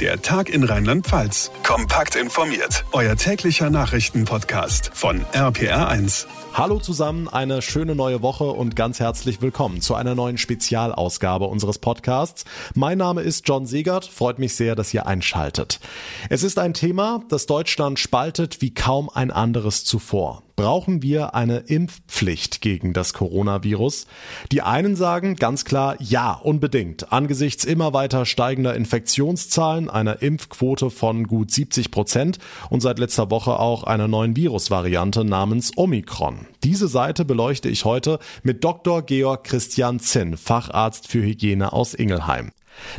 Der Tag in Rheinland-Pfalz. Kompakt informiert. Euer täglicher Nachrichtenpodcast von RPR1. Hallo zusammen, eine schöne neue Woche und ganz herzlich willkommen zu einer neuen Spezialausgabe unseres Podcasts. Mein Name ist John Segert, freut mich sehr, dass ihr einschaltet. Es ist ein Thema, das Deutschland spaltet wie kaum ein anderes zuvor brauchen wir eine Impfpflicht gegen das Coronavirus? Die einen sagen ganz klar ja, unbedingt. Angesichts immer weiter steigender Infektionszahlen, einer Impfquote von gut 70 Prozent und seit letzter Woche auch einer neuen Virusvariante namens Omikron. Diese Seite beleuchte ich heute mit Dr. Georg Christian Zinn, Facharzt für Hygiene aus Ingelheim.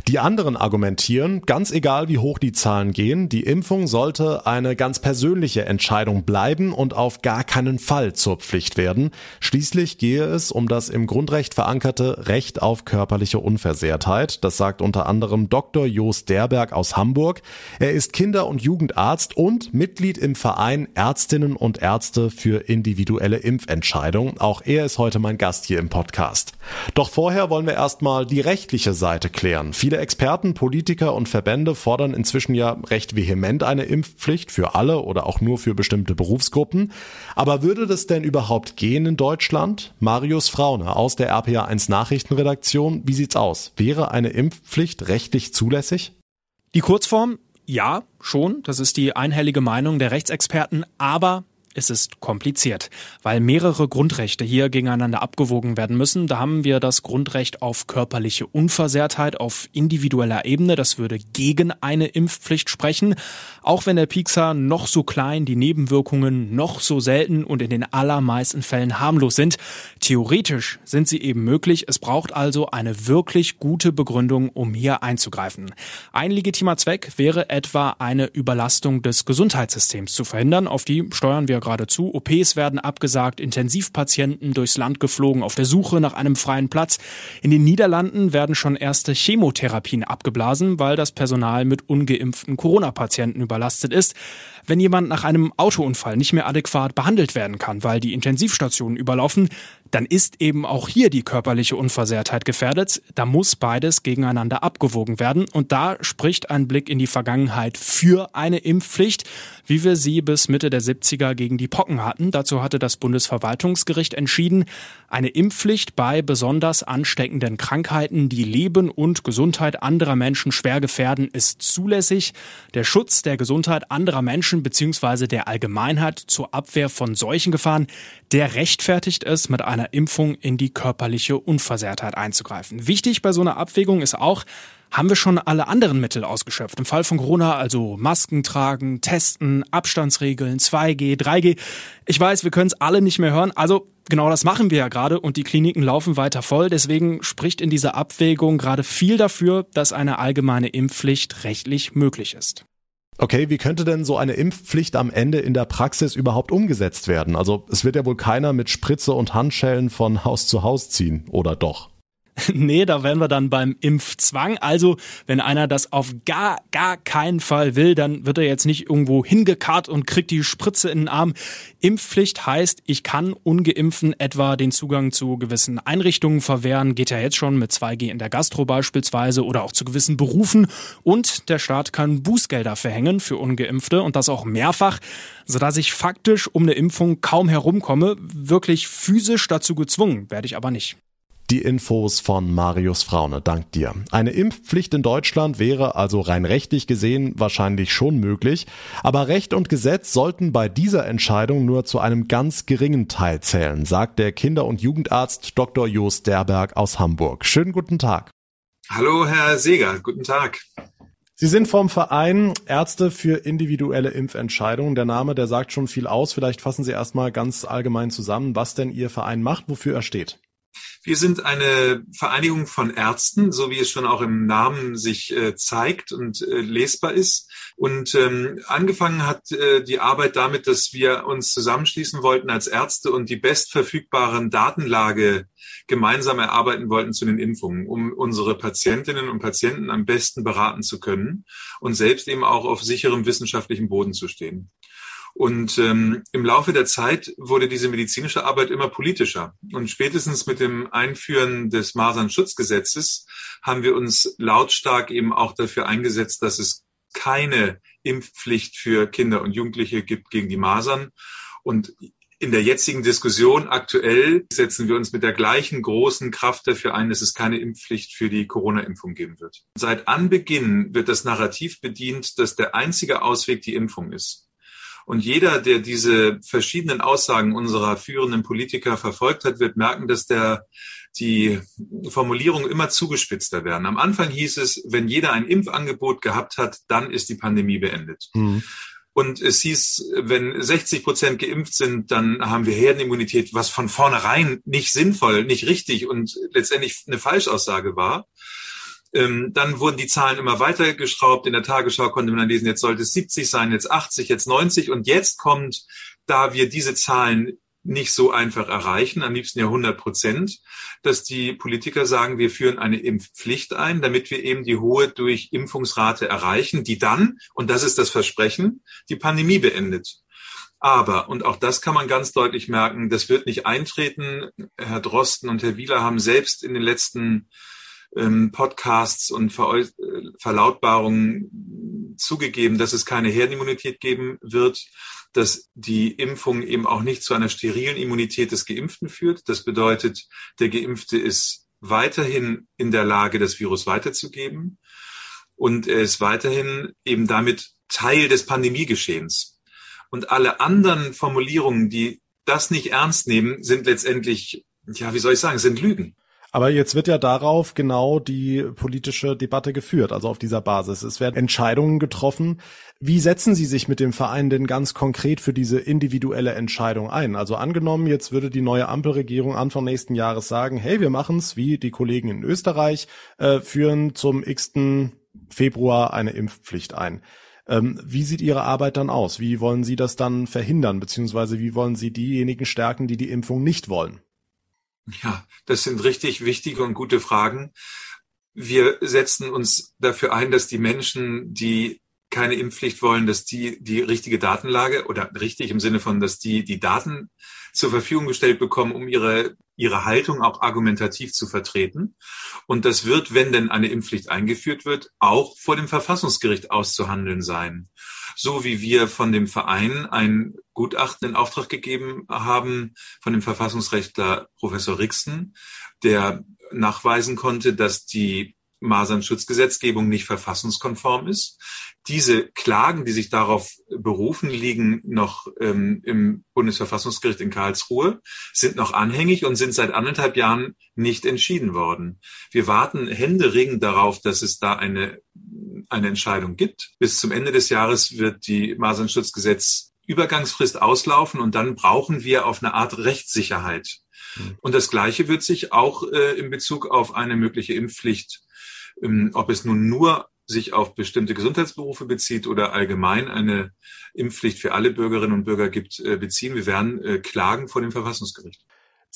Die anderen argumentieren, ganz egal wie hoch die Zahlen gehen, die Impfung sollte eine ganz persönliche Entscheidung bleiben und auf gar keinen Fall zur Pflicht werden. Schließlich gehe es um das im Grundrecht verankerte Recht auf körperliche Unversehrtheit. Das sagt unter anderem Dr. Jos Derberg aus Hamburg. Er ist Kinder- und Jugendarzt und Mitglied im Verein Ärztinnen und Ärzte für individuelle Impfentscheidung. Auch er ist heute mein Gast hier im Podcast. Doch vorher wollen wir erstmal die rechtliche Seite klären. Jahren. Viele Experten, Politiker und Verbände fordern inzwischen ja recht vehement eine Impfpflicht für alle oder auch nur für bestimmte Berufsgruppen. Aber würde das denn überhaupt gehen in Deutschland? Marius Fraune aus der RPA1 Nachrichtenredaktion. Wie sieht's aus? Wäre eine Impfpflicht rechtlich zulässig? Die Kurzform? Ja, schon. Das ist die einhellige Meinung der Rechtsexperten. Aber es ist kompliziert, weil mehrere Grundrechte hier gegeneinander abgewogen werden müssen. Da haben wir das Grundrecht auf körperliche Unversehrtheit auf individueller Ebene. Das würde gegen eine Impfpflicht sprechen. Auch wenn der Piekser noch so klein, die Nebenwirkungen noch so selten und in den allermeisten Fällen harmlos sind. Theoretisch sind sie eben möglich. Es braucht also eine wirklich gute Begründung, um hier einzugreifen. Ein legitimer Zweck wäre etwa eine Überlastung des Gesundheitssystems zu verhindern. Auf die steuern wir geradezu. OPs werden abgesagt, Intensivpatienten durchs Land geflogen auf der Suche nach einem freien Platz. In den Niederlanden werden schon erste Chemotherapien abgeblasen, weil das Personal mit ungeimpften Corona-Patienten überlastet ist. Wenn jemand nach einem Autounfall nicht mehr adäquat behandelt werden kann, weil die Intensivstationen überlaufen, dann ist eben auch hier die körperliche Unversehrtheit gefährdet. Da muss beides gegeneinander abgewogen werden. Und da spricht ein Blick in die Vergangenheit für eine Impfpflicht, wie wir sie bis Mitte der 70er gegen die Pocken hatten. Dazu hatte das Bundesverwaltungsgericht entschieden, eine Impfpflicht bei besonders ansteckenden Krankheiten, die Leben und Gesundheit anderer Menschen schwer gefährden, ist zulässig. Der Schutz der Gesundheit anderer Menschen bzw. der Allgemeinheit zur Abwehr von solchen Gefahren, der rechtfertigt es, mit einer Impfung in die körperliche Unversehrtheit einzugreifen. Wichtig bei so einer Abwägung ist auch, haben wir schon alle anderen Mittel ausgeschöpft. Im Fall von Corona also Masken tragen, testen, Abstandsregeln, 2G, 3G. Ich weiß, wir können es alle nicht mehr hören. Also genau das machen wir ja gerade und die Kliniken laufen weiter voll. Deswegen spricht in dieser Abwägung gerade viel dafür, dass eine allgemeine Impfpflicht rechtlich möglich ist. Okay, wie könnte denn so eine Impfpflicht am Ende in der Praxis überhaupt umgesetzt werden? Also es wird ja wohl keiner mit Spritze und Handschellen von Haus zu Haus ziehen, oder doch? nee, da wären wir dann beim Impfzwang. Also, wenn einer das auf gar, gar keinen Fall will, dann wird er jetzt nicht irgendwo hingekarrt und kriegt die Spritze in den Arm. Impfpflicht heißt, ich kann ungeimpften etwa den Zugang zu gewissen Einrichtungen verwehren. Geht ja jetzt schon mit 2G in der Gastro beispielsweise oder auch zu gewissen Berufen. Und der Staat kann Bußgelder verhängen für Ungeimpfte und das auch mehrfach, sodass ich faktisch um eine Impfung kaum herumkomme. Wirklich physisch dazu gezwungen werde ich aber nicht. Die Infos von Marius Fraune, dank dir. Eine Impfpflicht in Deutschland wäre also rein rechtlich gesehen wahrscheinlich schon möglich, aber Recht und Gesetz sollten bei dieser Entscheidung nur zu einem ganz geringen Teil zählen, sagt der Kinder- und Jugendarzt Dr. Jos Derberg aus Hamburg. Schönen guten Tag. Hallo, Herr Seger, guten Tag. Sie sind vom Verein Ärzte für individuelle Impfentscheidungen. Der Name, der sagt schon viel aus. Vielleicht fassen Sie erstmal ganz allgemein zusammen, was denn Ihr Verein macht, wofür er steht. Wir sind eine Vereinigung von Ärzten, so wie es schon auch im Namen sich äh, zeigt und äh, lesbar ist. Und ähm, angefangen hat äh, die Arbeit damit, dass wir uns zusammenschließen wollten als Ärzte und die bestverfügbaren Datenlage gemeinsam erarbeiten wollten zu den Impfungen, um unsere Patientinnen und Patienten am besten beraten zu können und selbst eben auch auf sicherem wissenschaftlichen Boden zu stehen. Und ähm, im Laufe der Zeit wurde diese medizinische Arbeit immer politischer. Und spätestens mit dem Einführen des Masernschutzgesetzes haben wir uns lautstark eben auch dafür eingesetzt, dass es keine Impfpflicht für Kinder und Jugendliche gibt gegen die Masern. Und in der jetzigen Diskussion aktuell setzen wir uns mit der gleichen großen Kraft dafür ein, dass es keine Impfpflicht für die Corona-Impfung geben wird. Seit Anbeginn wird das Narrativ bedient, dass der einzige Ausweg die Impfung ist. Und jeder, der diese verschiedenen Aussagen unserer führenden Politiker verfolgt hat, wird merken, dass der, die Formulierungen immer zugespitzter werden. Am Anfang hieß es, wenn jeder ein Impfangebot gehabt hat, dann ist die Pandemie beendet. Mhm. Und es hieß, wenn 60 Prozent geimpft sind, dann haben wir Herdenimmunität, was von vornherein nicht sinnvoll, nicht richtig und letztendlich eine Falschaussage war. Ähm, dann wurden die Zahlen immer weiter geschraubt. In der Tagesschau konnte man dann lesen, jetzt sollte es 70 sein, jetzt 80, jetzt 90. Und jetzt kommt, da wir diese Zahlen nicht so einfach erreichen, am liebsten ja 100 Prozent, dass die Politiker sagen, wir führen eine Impfpflicht ein, damit wir eben die hohe Durchimpfungsrate erreichen, die dann, und das ist das Versprechen, die Pandemie beendet. Aber, und auch das kann man ganz deutlich merken, das wird nicht eintreten. Herr Drosten und Herr Wieler haben selbst in den letzten ähm, Podcasts und Ver äh, Verlautbarungen zugegeben, dass es keine Herdenimmunität geben wird dass die Impfung eben auch nicht zu einer sterilen Immunität des Geimpften führt. Das bedeutet, der Geimpfte ist weiterhin in der Lage, das Virus weiterzugeben. Und er ist weiterhin eben damit Teil des Pandemiegeschehens. Und alle anderen Formulierungen, die das nicht ernst nehmen, sind letztendlich, ja, wie soll ich sagen, sind Lügen. Aber jetzt wird ja darauf genau die politische Debatte geführt, also auf dieser Basis. Es werden Entscheidungen getroffen. Wie setzen Sie sich mit dem Verein denn ganz konkret für diese individuelle Entscheidung ein? Also angenommen, jetzt würde die neue Ampelregierung Anfang nächsten Jahres sagen, hey, wir machen es wie die Kollegen in Österreich, äh, führen zum x. Februar eine Impfpflicht ein. Ähm, wie sieht Ihre Arbeit dann aus? Wie wollen Sie das dann verhindern, beziehungsweise wie wollen Sie diejenigen stärken, die die Impfung nicht wollen? Ja, das sind richtig wichtige und gute Fragen. Wir setzen uns dafür ein, dass die Menschen, die keine Impfpflicht wollen, dass die die richtige Datenlage oder richtig im Sinne von, dass die die Daten zur Verfügung gestellt bekommen, um ihre ihre Haltung auch argumentativ zu vertreten. Und das wird, wenn denn eine Impfpflicht eingeführt wird, auch vor dem Verfassungsgericht auszuhandeln sein so wie wir von dem Verein ein Gutachten in Auftrag gegeben haben von dem Verfassungsrechtler Professor Rixen, der nachweisen konnte, dass die Masernschutzgesetzgebung nicht verfassungskonform ist. Diese Klagen, die sich darauf berufen, liegen noch ähm, im Bundesverfassungsgericht in Karlsruhe, sind noch anhängig und sind seit anderthalb Jahren nicht entschieden worden. Wir warten händeringend darauf, dass es da eine, eine Entscheidung gibt. Bis zum Ende des Jahres wird die Masernschutzgesetz Übergangsfrist auslaufen und dann brauchen wir auf eine Art Rechtssicherheit. Hm. Und das Gleiche wird sich auch äh, in Bezug auf eine mögliche Impfpflicht ähm, ob es nun nur sich auf bestimmte Gesundheitsberufe bezieht oder allgemein eine Impfpflicht für alle Bürgerinnen und Bürger gibt, äh, beziehen. Wir werden äh, klagen vor dem Verfassungsgericht.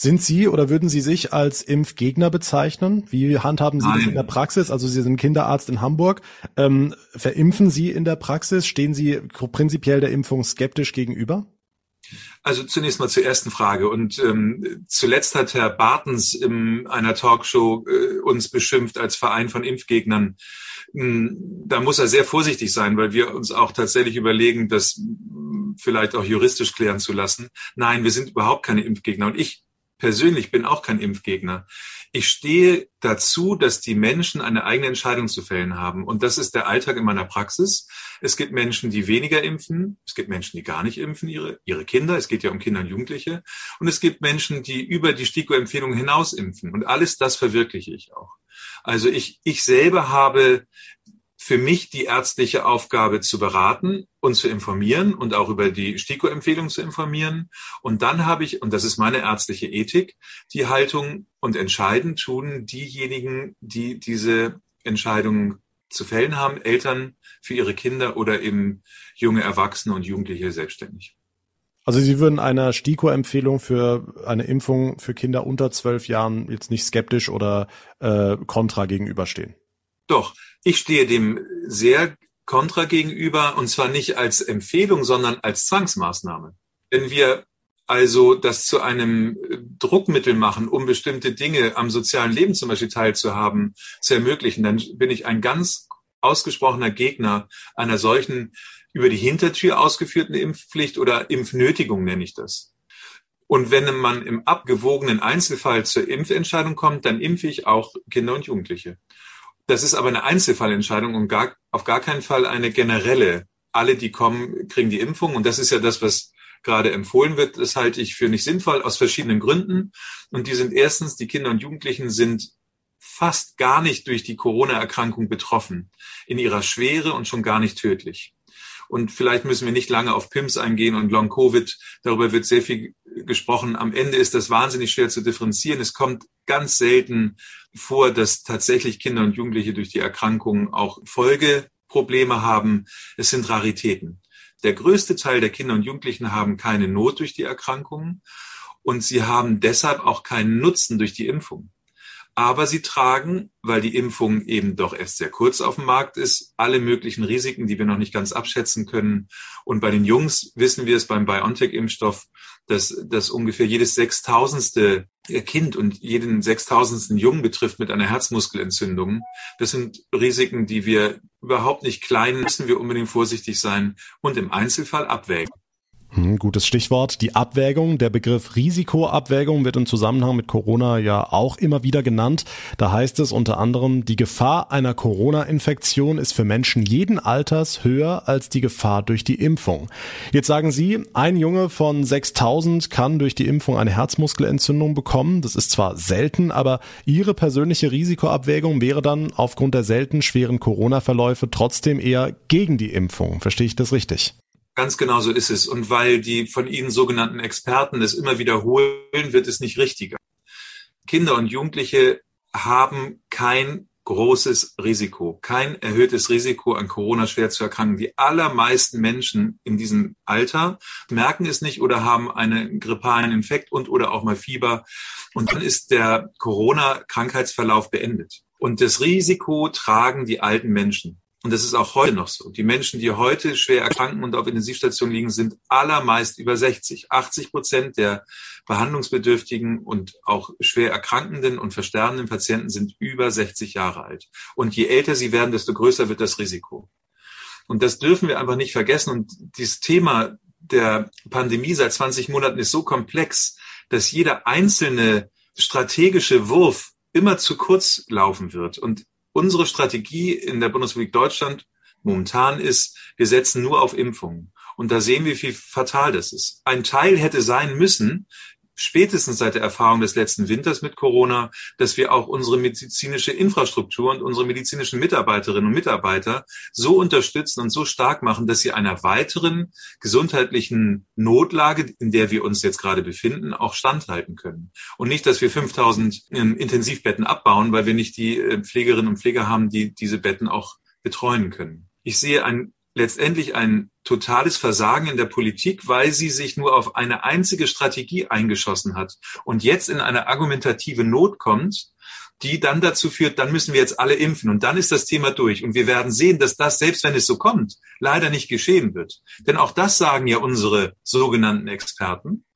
Sind Sie oder würden Sie sich als Impfgegner bezeichnen? Wie handhaben Sie Nein. das in der Praxis? Also Sie sind Kinderarzt in Hamburg. Ähm, verimpfen Sie in der Praxis? Stehen Sie prinzipiell der Impfung skeptisch gegenüber? Also zunächst mal zur ersten Frage. Und ähm, zuletzt hat Herr Bartens in einer Talkshow äh, uns beschimpft als Verein von Impfgegnern. Hm, da muss er sehr vorsichtig sein, weil wir uns auch tatsächlich überlegen, das hm, vielleicht auch juristisch klären zu lassen. Nein, wir sind überhaupt keine Impfgegner. Und ich persönlich bin auch kein Impfgegner. Ich stehe dazu, dass die Menschen eine eigene Entscheidung zu fällen haben. Und das ist der Alltag in meiner Praxis. Es gibt Menschen, die weniger impfen. Es gibt Menschen, die gar nicht impfen, ihre, ihre Kinder. Es geht ja um Kinder und Jugendliche. Und es gibt Menschen, die über die STIKO-Empfehlung hinaus impfen. Und alles das verwirkliche ich auch. Also ich, ich selber habe für mich die ärztliche Aufgabe zu beraten und zu informieren und auch über die STIKO-Empfehlung zu informieren. Und dann habe ich, und das ist meine ärztliche Ethik, die Haltung und entscheiden tun diejenigen, die diese Entscheidung zu fällen haben, Eltern für ihre Kinder oder eben junge Erwachsene und Jugendliche selbstständig. Also Sie würden einer STIKO-Empfehlung für eine Impfung für Kinder unter zwölf Jahren jetzt nicht skeptisch oder äh, kontra gegenüberstehen? Doch, ich stehe dem sehr kontra gegenüber und zwar nicht als Empfehlung, sondern als Zwangsmaßnahme. Wenn wir also das zu einem Druckmittel machen, um bestimmte Dinge am sozialen Leben zum Beispiel teilzuhaben, zu ermöglichen, dann bin ich ein ganz ausgesprochener Gegner einer solchen über die Hintertür ausgeführten Impfpflicht oder Impfnötigung nenne ich das. Und wenn man im abgewogenen Einzelfall zur Impfentscheidung kommt, dann impfe ich auch Kinder und Jugendliche. Das ist aber eine Einzelfallentscheidung und gar, auf gar keinen Fall eine generelle. Alle, die kommen, kriegen die Impfung. Und das ist ja das, was gerade empfohlen wird. Das halte ich für nicht sinnvoll aus verschiedenen Gründen. Und die sind erstens, die Kinder und Jugendlichen sind fast gar nicht durch die Corona-Erkrankung betroffen, in ihrer Schwere und schon gar nicht tödlich. Und vielleicht müssen wir nicht lange auf PIMS eingehen und Long-Covid. Darüber wird sehr viel gesprochen. Am Ende ist das wahnsinnig schwer zu differenzieren. Es kommt ganz selten vor, dass tatsächlich Kinder und Jugendliche durch die Erkrankung auch Folgeprobleme haben. Es sind Raritäten. Der größte Teil der Kinder und Jugendlichen haben keine Not durch die Erkrankung und sie haben deshalb auch keinen Nutzen durch die Impfung. Aber sie tragen, weil die Impfung eben doch erst sehr kurz auf dem Markt ist, alle möglichen Risiken, die wir noch nicht ganz abschätzen können. Und bei den Jungs wissen wir es beim BioNTech-Impfstoff, dass, dass ungefähr jedes sechstausendste Kind und jeden sechstausendsten Jungen betrifft mit einer Herzmuskelentzündung. Das sind Risiken, die wir überhaupt nicht klein müssen wir unbedingt vorsichtig sein und im Einzelfall abwägen. Hm, gutes Stichwort. Die Abwägung. Der Begriff Risikoabwägung wird im Zusammenhang mit Corona ja auch immer wieder genannt. Da heißt es unter anderem, die Gefahr einer Corona-Infektion ist für Menschen jeden Alters höher als die Gefahr durch die Impfung. Jetzt sagen Sie, ein Junge von 6000 kann durch die Impfung eine Herzmuskelentzündung bekommen. Das ist zwar selten, aber Ihre persönliche Risikoabwägung wäre dann aufgrund der selten schweren Corona-Verläufe trotzdem eher gegen die Impfung. Verstehe ich das richtig? Ganz genau so ist es. Und weil die von Ihnen sogenannten Experten es immer wiederholen, wird es nicht richtiger. Kinder und Jugendliche haben kein großes Risiko, kein erhöhtes Risiko an Corona schwer zu erkranken. Die allermeisten Menschen in diesem Alter merken es nicht oder haben einen grippalen Infekt und oder auch mal Fieber. Und dann ist der Corona-Krankheitsverlauf beendet. Und das Risiko tragen die alten Menschen. Und das ist auch heute noch so. Die Menschen, die heute schwer erkranken und auf Intensivstationen liegen, sind allermeist über 60. 80 Prozent der behandlungsbedürftigen und auch schwer erkrankenden und versterbenden Patienten sind über 60 Jahre alt. Und je älter sie werden, desto größer wird das Risiko. Und das dürfen wir einfach nicht vergessen. Und dieses Thema der Pandemie seit 20 Monaten ist so komplex, dass jeder einzelne strategische Wurf immer zu kurz laufen wird. Und unsere Strategie in der Bundesrepublik Deutschland momentan ist, wir setzen nur auf Impfungen. Und da sehen wir, wie fatal das ist. Ein Teil hätte sein müssen, spätestens seit der Erfahrung des letzten Winters mit Corona, dass wir auch unsere medizinische Infrastruktur und unsere medizinischen Mitarbeiterinnen und Mitarbeiter so unterstützen und so stark machen, dass sie einer weiteren gesundheitlichen Notlage, in der wir uns jetzt gerade befinden, auch standhalten können. Und nicht, dass wir 5000 ähm, Intensivbetten abbauen, weil wir nicht die äh, Pflegerinnen und Pfleger haben, die diese Betten auch betreuen können. Ich sehe ein letztendlich ein totales Versagen in der Politik, weil sie sich nur auf eine einzige Strategie eingeschossen hat und jetzt in eine argumentative Not kommt, die dann dazu führt, dann müssen wir jetzt alle impfen und dann ist das Thema durch. Und wir werden sehen, dass das, selbst wenn es so kommt, leider nicht geschehen wird. Denn auch das sagen ja unsere sogenannten Experten,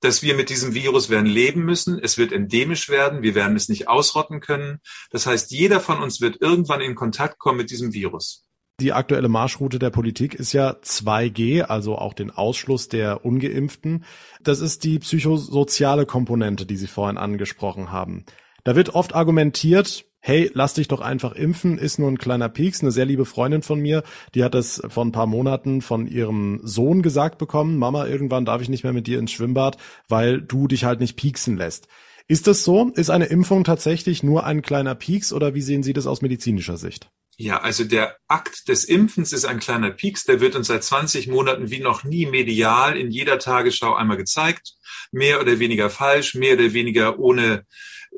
dass wir mit diesem Virus werden leben müssen. Es wird endemisch werden. Wir werden es nicht ausrotten können. Das heißt, jeder von uns wird irgendwann in Kontakt kommen mit diesem Virus. Die aktuelle Marschroute der Politik ist ja 2G, also auch den Ausschluss der Ungeimpften. Das ist die psychosoziale Komponente, die Sie vorhin angesprochen haben. Da wird oft argumentiert, hey, lass dich doch einfach impfen, ist nur ein kleiner Pieks. Eine sehr liebe Freundin von mir, die hat das vor ein paar Monaten von ihrem Sohn gesagt bekommen, Mama, irgendwann darf ich nicht mehr mit dir ins Schwimmbad, weil du dich halt nicht pieksen lässt. Ist das so? Ist eine Impfung tatsächlich nur ein kleiner Pieks oder wie sehen Sie das aus medizinischer Sicht? Ja, also der Akt des Impfens ist ein kleiner Pieks, der wird uns seit 20 Monaten wie noch nie medial in jeder Tagesschau einmal gezeigt. Mehr oder weniger falsch, mehr oder weniger ohne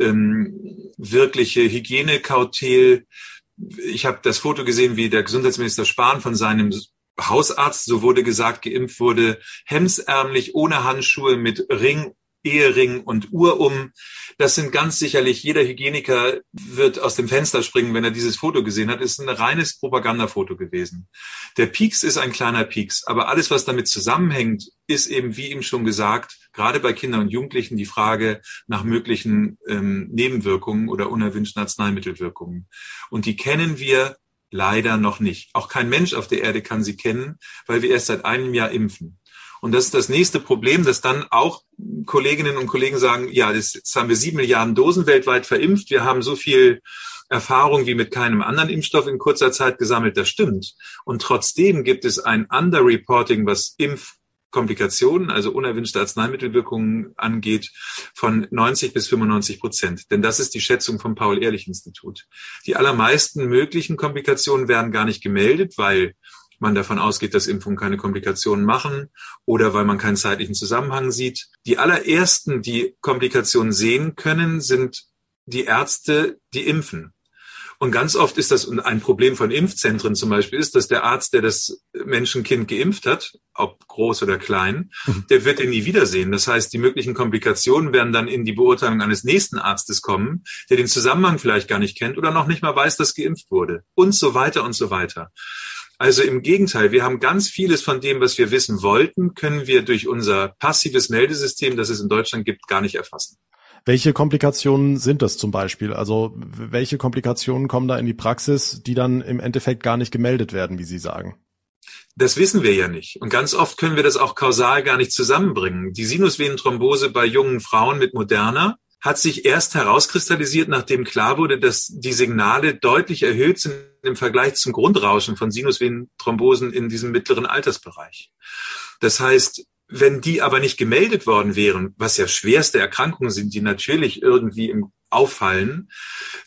ähm, wirkliche Hygienekautel. Ich habe das Foto gesehen, wie der Gesundheitsminister Spahn von seinem Hausarzt, so wurde gesagt, geimpft wurde, hemsärmlich, ohne Handschuhe, mit Ring Ehering und Uhr um. Das sind ganz sicherlich, jeder Hygieniker wird aus dem Fenster springen, wenn er dieses Foto gesehen hat. Es ist ein reines Propagandafoto gewesen. Der Pieks ist ein kleiner Pieks, aber alles, was damit zusammenhängt, ist eben, wie ihm schon gesagt, gerade bei Kindern und Jugendlichen die Frage nach möglichen ähm, Nebenwirkungen oder unerwünschten Arzneimittelwirkungen. Und die kennen wir Leider noch nicht. Auch kein Mensch auf der Erde kann sie kennen, weil wir erst seit einem Jahr impfen. Und das ist das nächste Problem, dass dann auch Kolleginnen und Kollegen sagen, ja, jetzt haben wir sieben Milliarden Dosen weltweit verimpft, wir haben so viel Erfahrung wie mit keinem anderen Impfstoff in kurzer Zeit gesammelt, das stimmt. Und trotzdem gibt es ein Underreporting, was Impf Komplikationen, also unerwünschte Arzneimittelwirkungen angeht, von 90 bis 95 Prozent. Denn das ist die Schätzung vom Paul-Ehrlich-Institut. Die allermeisten möglichen Komplikationen werden gar nicht gemeldet, weil man davon ausgeht, dass Impfungen keine Komplikationen machen oder weil man keinen zeitlichen Zusammenhang sieht. Die allerersten, die Komplikationen sehen können, sind die Ärzte, die impfen. Und ganz oft ist das ein Problem von Impfzentren zum Beispiel ist, dass der Arzt, der das Menschenkind geimpft hat, ob groß oder klein, mhm. der wird ihn nie wiedersehen. Das heißt, die möglichen Komplikationen werden dann in die Beurteilung eines nächsten Arztes kommen, der den Zusammenhang vielleicht gar nicht kennt oder noch nicht mal weiß, dass geimpft wurde und so weiter und so weiter. Also im Gegenteil, wir haben ganz vieles von dem, was wir wissen wollten, können wir durch unser passives Meldesystem, das es in Deutschland gibt, gar nicht erfassen. Welche Komplikationen sind das zum Beispiel? Also welche Komplikationen kommen da in die Praxis, die dann im Endeffekt gar nicht gemeldet werden, wie Sie sagen? Das wissen wir ja nicht. Und ganz oft können wir das auch kausal gar nicht zusammenbringen. Die Sinusvenenthrombose bei jungen Frauen mit Moderna hat sich erst herauskristallisiert, nachdem klar wurde, dass die Signale deutlich erhöht sind im Vergleich zum Grundrauschen von Sinusvenenthrombosen in diesem mittleren Altersbereich. Das heißt, wenn die aber nicht gemeldet worden wären, was ja schwerste Erkrankungen sind, die natürlich irgendwie im auffallen,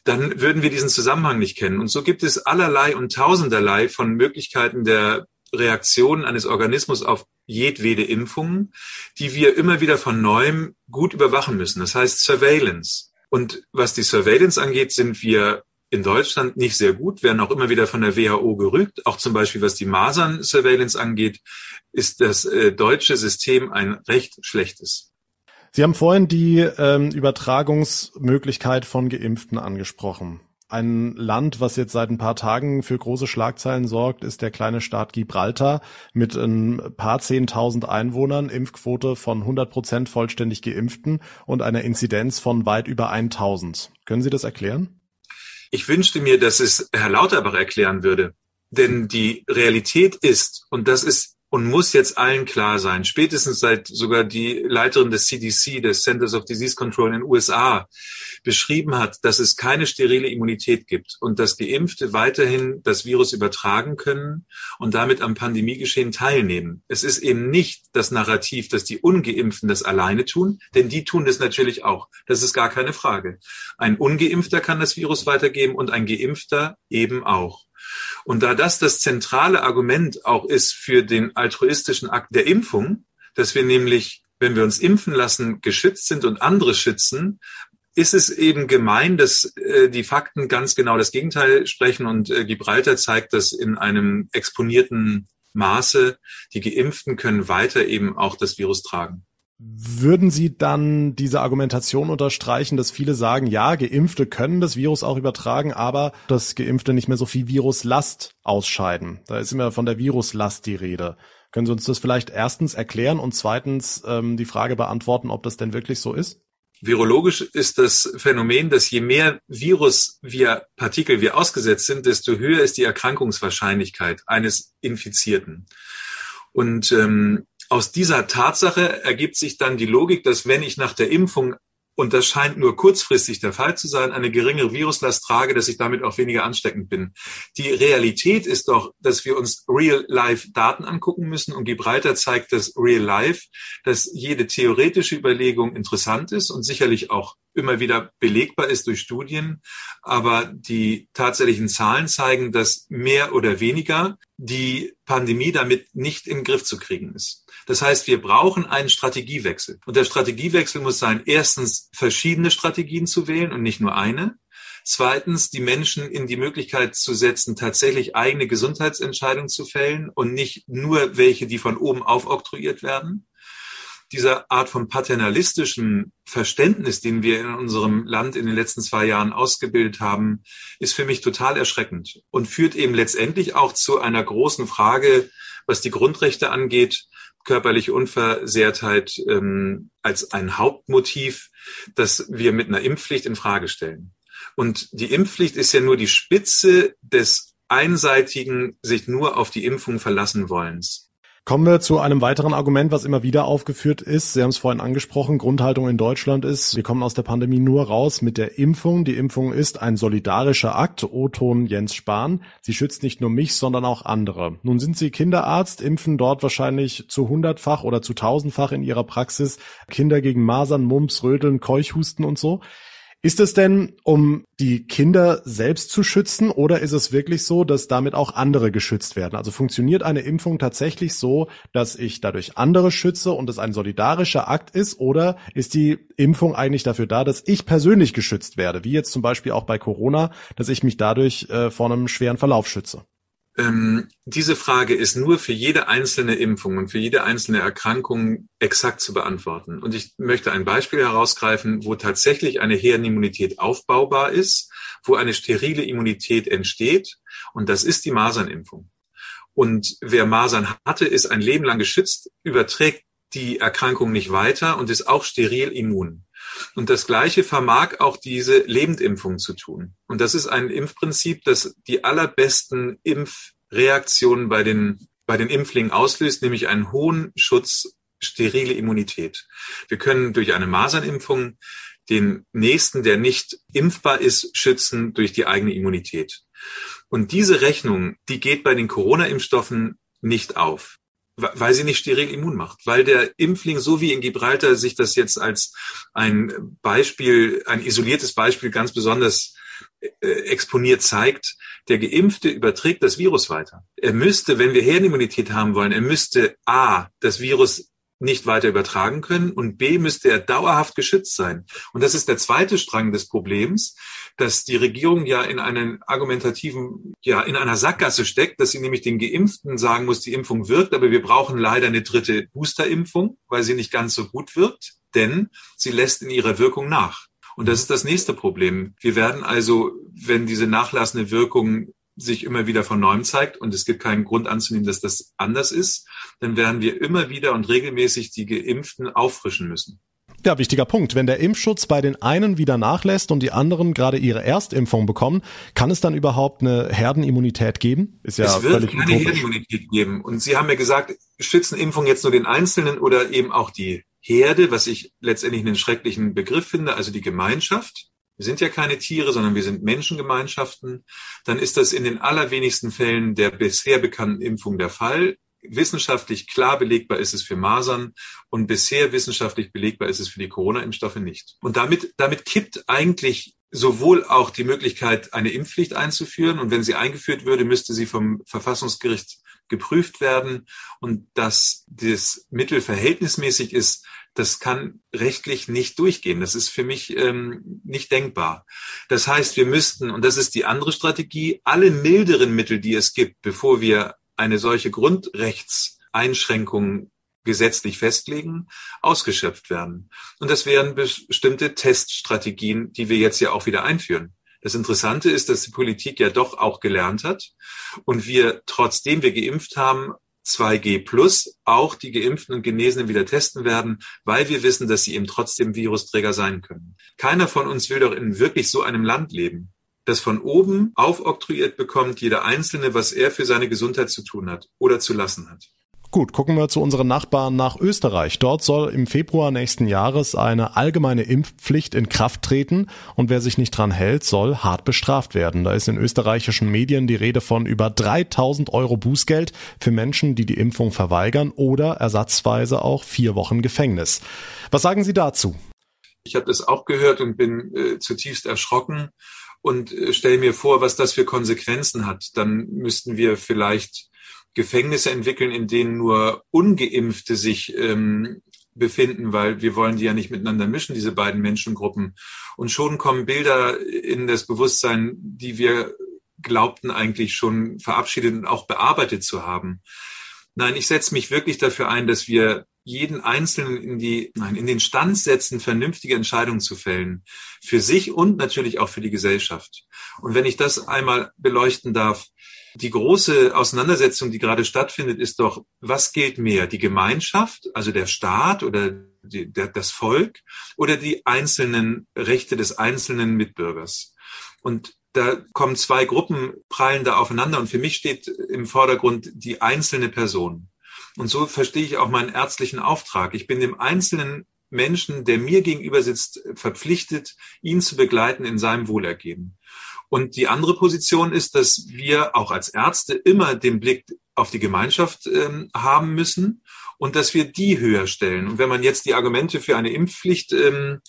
dann würden wir diesen Zusammenhang nicht kennen. Und so gibt es allerlei und tausenderlei von Möglichkeiten der Reaktion eines Organismus auf jedwede Impfungen, die wir immer wieder von neuem gut überwachen müssen. Das heißt Surveillance. Und was die Surveillance angeht, sind wir in Deutschland nicht sehr gut, werden auch immer wieder von der WHO gerügt. Auch zum Beispiel was die Masern-Surveillance angeht, ist das äh, deutsche System ein recht schlechtes. Sie haben vorhin die ähm, Übertragungsmöglichkeit von Geimpften angesprochen. Ein Land, was jetzt seit ein paar Tagen für große Schlagzeilen sorgt, ist der kleine Staat Gibraltar mit ein paar zehntausend Einwohnern, Impfquote von 100 Prozent vollständig Geimpften und einer Inzidenz von weit über 1000. Können Sie das erklären? Ich wünschte mir, dass es Herr Lauterbach erklären würde. Denn die Realität ist, und das ist und muss jetzt allen klar sein, spätestens seit sogar die Leiterin des CDC, des Centers of Disease Control in den USA, beschrieben hat, dass es keine sterile Immunität gibt und dass Geimpfte weiterhin das Virus übertragen können und damit am Pandemiegeschehen teilnehmen. Es ist eben nicht das Narrativ, dass die Ungeimpften das alleine tun, denn die tun das natürlich auch. Das ist gar keine Frage. Ein Ungeimpfter kann das Virus weitergeben und ein Geimpfter eben auch. Und da das das zentrale Argument auch ist für den altruistischen Akt der Impfung, dass wir nämlich, wenn wir uns impfen lassen, geschützt sind und andere schützen, ist es eben gemein, dass äh, die Fakten ganz genau das Gegenteil sprechen und äh, Gibraltar zeigt das in einem exponierten Maße. Die Geimpften können weiter eben auch das Virus tragen. Würden Sie dann diese Argumentation unterstreichen, dass viele sagen, ja, Geimpfte können das Virus auch übertragen, aber dass Geimpfte nicht mehr so viel Viruslast ausscheiden? Da ist immer von der Viruslast die Rede. Können Sie uns das vielleicht erstens erklären und zweitens ähm, die Frage beantworten, ob das denn wirklich so ist? Virologisch ist das Phänomen, dass je mehr Virus wir Partikel wir ausgesetzt sind, desto höher ist die Erkrankungswahrscheinlichkeit eines Infizierten. Und ähm, aus dieser Tatsache ergibt sich dann die Logik, dass wenn ich nach der Impfung und das scheint nur kurzfristig der Fall zu sein, eine geringere Viruslast trage, dass ich damit auch weniger ansteckend bin. Die Realität ist doch, dass wir uns Real-Life-Daten angucken müssen und Gibraltar zeigt das Real-Life, dass jede theoretische Überlegung interessant ist und sicherlich auch immer wieder belegbar ist durch Studien. Aber die tatsächlichen Zahlen zeigen, dass mehr oder weniger die Pandemie damit nicht im Griff zu kriegen ist. Das heißt, wir brauchen einen Strategiewechsel. Und der Strategiewechsel muss sein, erstens verschiedene Strategien zu wählen und nicht nur eine. Zweitens, die Menschen in die Möglichkeit zu setzen, tatsächlich eigene Gesundheitsentscheidungen zu fällen und nicht nur welche, die von oben aufoktroyiert werden. Dieser Art von paternalistischen Verständnis, den wir in unserem Land in den letzten zwei Jahren ausgebildet haben, ist für mich total erschreckend und führt eben letztendlich auch zu einer großen Frage, was die Grundrechte angeht, körperliche Unversehrtheit ähm, als ein Hauptmotiv, das wir mit einer Impfpflicht in Frage stellen. Und die Impfpflicht ist ja nur die Spitze des einseitigen, sich nur auf die Impfung verlassen wollens. Kommen wir zu einem weiteren Argument, was immer wieder aufgeführt ist. Sie haben es vorhin angesprochen. Grundhaltung in Deutschland ist, wir kommen aus der Pandemie nur raus mit der Impfung. Die Impfung ist ein solidarischer Akt. O-Ton Jens Spahn. Sie schützt nicht nur mich, sondern auch andere. Nun sind Sie Kinderarzt, impfen dort wahrscheinlich zu hundertfach oder zu tausendfach in Ihrer Praxis Kinder gegen Masern, Mumps, Röteln, Keuchhusten und so. Ist es denn, um die Kinder selbst zu schützen oder ist es wirklich so, dass damit auch andere geschützt werden? Also funktioniert eine Impfung tatsächlich so, dass ich dadurch andere schütze und es ein solidarischer Akt ist oder ist die Impfung eigentlich dafür da, dass ich persönlich geschützt werde, wie jetzt zum Beispiel auch bei Corona, dass ich mich dadurch äh, vor einem schweren Verlauf schütze? Ähm, diese Frage ist nur für jede einzelne Impfung und für jede einzelne Erkrankung exakt zu beantworten. Und ich möchte ein Beispiel herausgreifen, wo tatsächlich eine Herdenimmunität aufbaubar ist, wo eine sterile Immunität entsteht. Und das ist die Masernimpfung. Und wer Masern hatte, ist ein Leben lang geschützt, überträgt die Erkrankung nicht weiter und ist auch steril immun. Und das Gleiche vermag auch diese Lebendimpfung zu tun. Und das ist ein Impfprinzip, das die allerbesten Impfreaktionen bei den, bei den Impflingen auslöst, nämlich einen hohen Schutz, sterile Immunität. Wir können durch eine Masernimpfung den nächsten, der nicht impfbar ist, schützen durch die eigene Immunität. Und diese Rechnung, die geht bei den Corona-Impfstoffen nicht auf weil sie nicht steril immun macht, weil der Impfling, so wie in Gibraltar sich das jetzt als ein Beispiel, ein isoliertes Beispiel ganz besonders äh, exponiert zeigt, der Geimpfte überträgt das Virus weiter. Er müsste, wenn wir Herdenimmunität haben wollen, er müsste A, das Virus nicht weiter übertragen können und B müsste er dauerhaft geschützt sein. Und das ist der zweite Strang des Problems, dass die Regierung ja in einen argumentativen, ja, in einer Sackgasse steckt, dass sie nämlich den Geimpften sagen muss, die Impfung wirkt, aber wir brauchen leider eine dritte Boosterimpfung, weil sie nicht ganz so gut wirkt, denn sie lässt in ihrer Wirkung nach. Und das ist das nächste Problem. Wir werden also, wenn diese nachlassende Wirkung sich immer wieder von neuem zeigt und es gibt keinen Grund anzunehmen, dass das anders ist, dann werden wir immer wieder und regelmäßig die Geimpften auffrischen müssen. Ja, wichtiger Punkt. Wenn der Impfschutz bei den einen wieder nachlässt und die anderen gerade ihre Erstimpfung bekommen, kann es dann überhaupt eine Herdenimmunität geben? Ist ja es wird völlig keine utopisch. Herdenimmunität geben. Und Sie haben ja gesagt, schützen Impfungen jetzt nur den Einzelnen oder eben auch die Herde, was ich letztendlich einen schrecklichen Begriff finde, also die Gemeinschaft wir sind ja keine Tiere, sondern wir sind Menschengemeinschaften, dann ist das in den allerwenigsten Fällen der bisher bekannten Impfung der Fall. Wissenschaftlich klar belegbar ist es für Masern und bisher wissenschaftlich belegbar ist es für die Corona-Impfstoffe nicht. Und damit, damit kippt eigentlich sowohl auch die Möglichkeit, eine Impfpflicht einzuführen. Und wenn sie eingeführt würde, müsste sie vom Verfassungsgericht geprüft werden. Und dass das Mittel verhältnismäßig ist, das kann rechtlich nicht durchgehen. Das ist für mich ähm, nicht denkbar. Das heißt, wir müssten, und das ist die andere Strategie, alle milderen Mittel, die es gibt, bevor wir eine solche Grundrechtseinschränkung gesetzlich festlegen, ausgeschöpft werden. Und das wären bestimmte Teststrategien, die wir jetzt ja auch wieder einführen. Das Interessante ist, dass die Politik ja doch auch gelernt hat und wir, trotzdem wir geimpft haben, 2G plus auch die Geimpften und Genesenen wieder testen werden, weil wir wissen, dass sie eben trotzdem Virusträger sein können. Keiner von uns will doch in wirklich so einem Land leben, das von oben aufoktroyiert bekommt, jeder Einzelne, was er für seine Gesundheit zu tun hat oder zu lassen hat. Gut, gucken wir zu unseren Nachbarn nach Österreich. Dort soll im Februar nächsten Jahres eine allgemeine Impfpflicht in Kraft treten und wer sich nicht dran hält, soll hart bestraft werden. Da ist in österreichischen Medien die Rede von über 3000 Euro Bußgeld für Menschen, die die Impfung verweigern oder ersatzweise auch vier Wochen Gefängnis. Was sagen Sie dazu? Ich habe das auch gehört und bin äh, zutiefst erschrocken und äh, stelle mir vor, was das für Konsequenzen hat. Dann müssten wir vielleicht Gefängnisse entwickeln, in denen nur ungeimpfte sich ähm, befinden, weil wir wollen die ja nicht miteinander mischen, diese beiden Menschengruppen. Und schon kommen Bilder in das Bewusstsein, die wir glaubten eigentlich schon verabschiedet und auch bearbeitet zu haben. Nein, ich setze mich wirklich dafür ein, dass wir jeden Einzelnen in die, nein, in den Stand setzen, vernünftige Entscheidungen zu fällen. Für sich und natürlich auch für die Gesellschaft. Und wenn ich das einmal beleuchten darf, die große Auseinandersetzung, die gerade stattfindet, ist doch, was gilt mehr? Die Gemeinschaft, also der Staat oder die, der, das Volk oder die einzelnen Rechte des einzelnen Mitbürgers? Und da kommen zwei Gruppen, prallen da aufeinander und für mich steht im Vordergrund die einzelne Person. Und so verstehe ich auch meinen ärztlichen Auftrag. Ich bin dem einzelnen Menschen, der mir gegenüber sitzt, verpflichtet, ihn zu begleiten in seinem Wohlergehen. Und die andere Position ist, dass wir auch als Ärzte immer den Blick auf die Gemeinschaft ähm, haben müssen und dass wir die höher stellen. Und wenn man jetzt die Argumente für eine Impfpflicht ähm,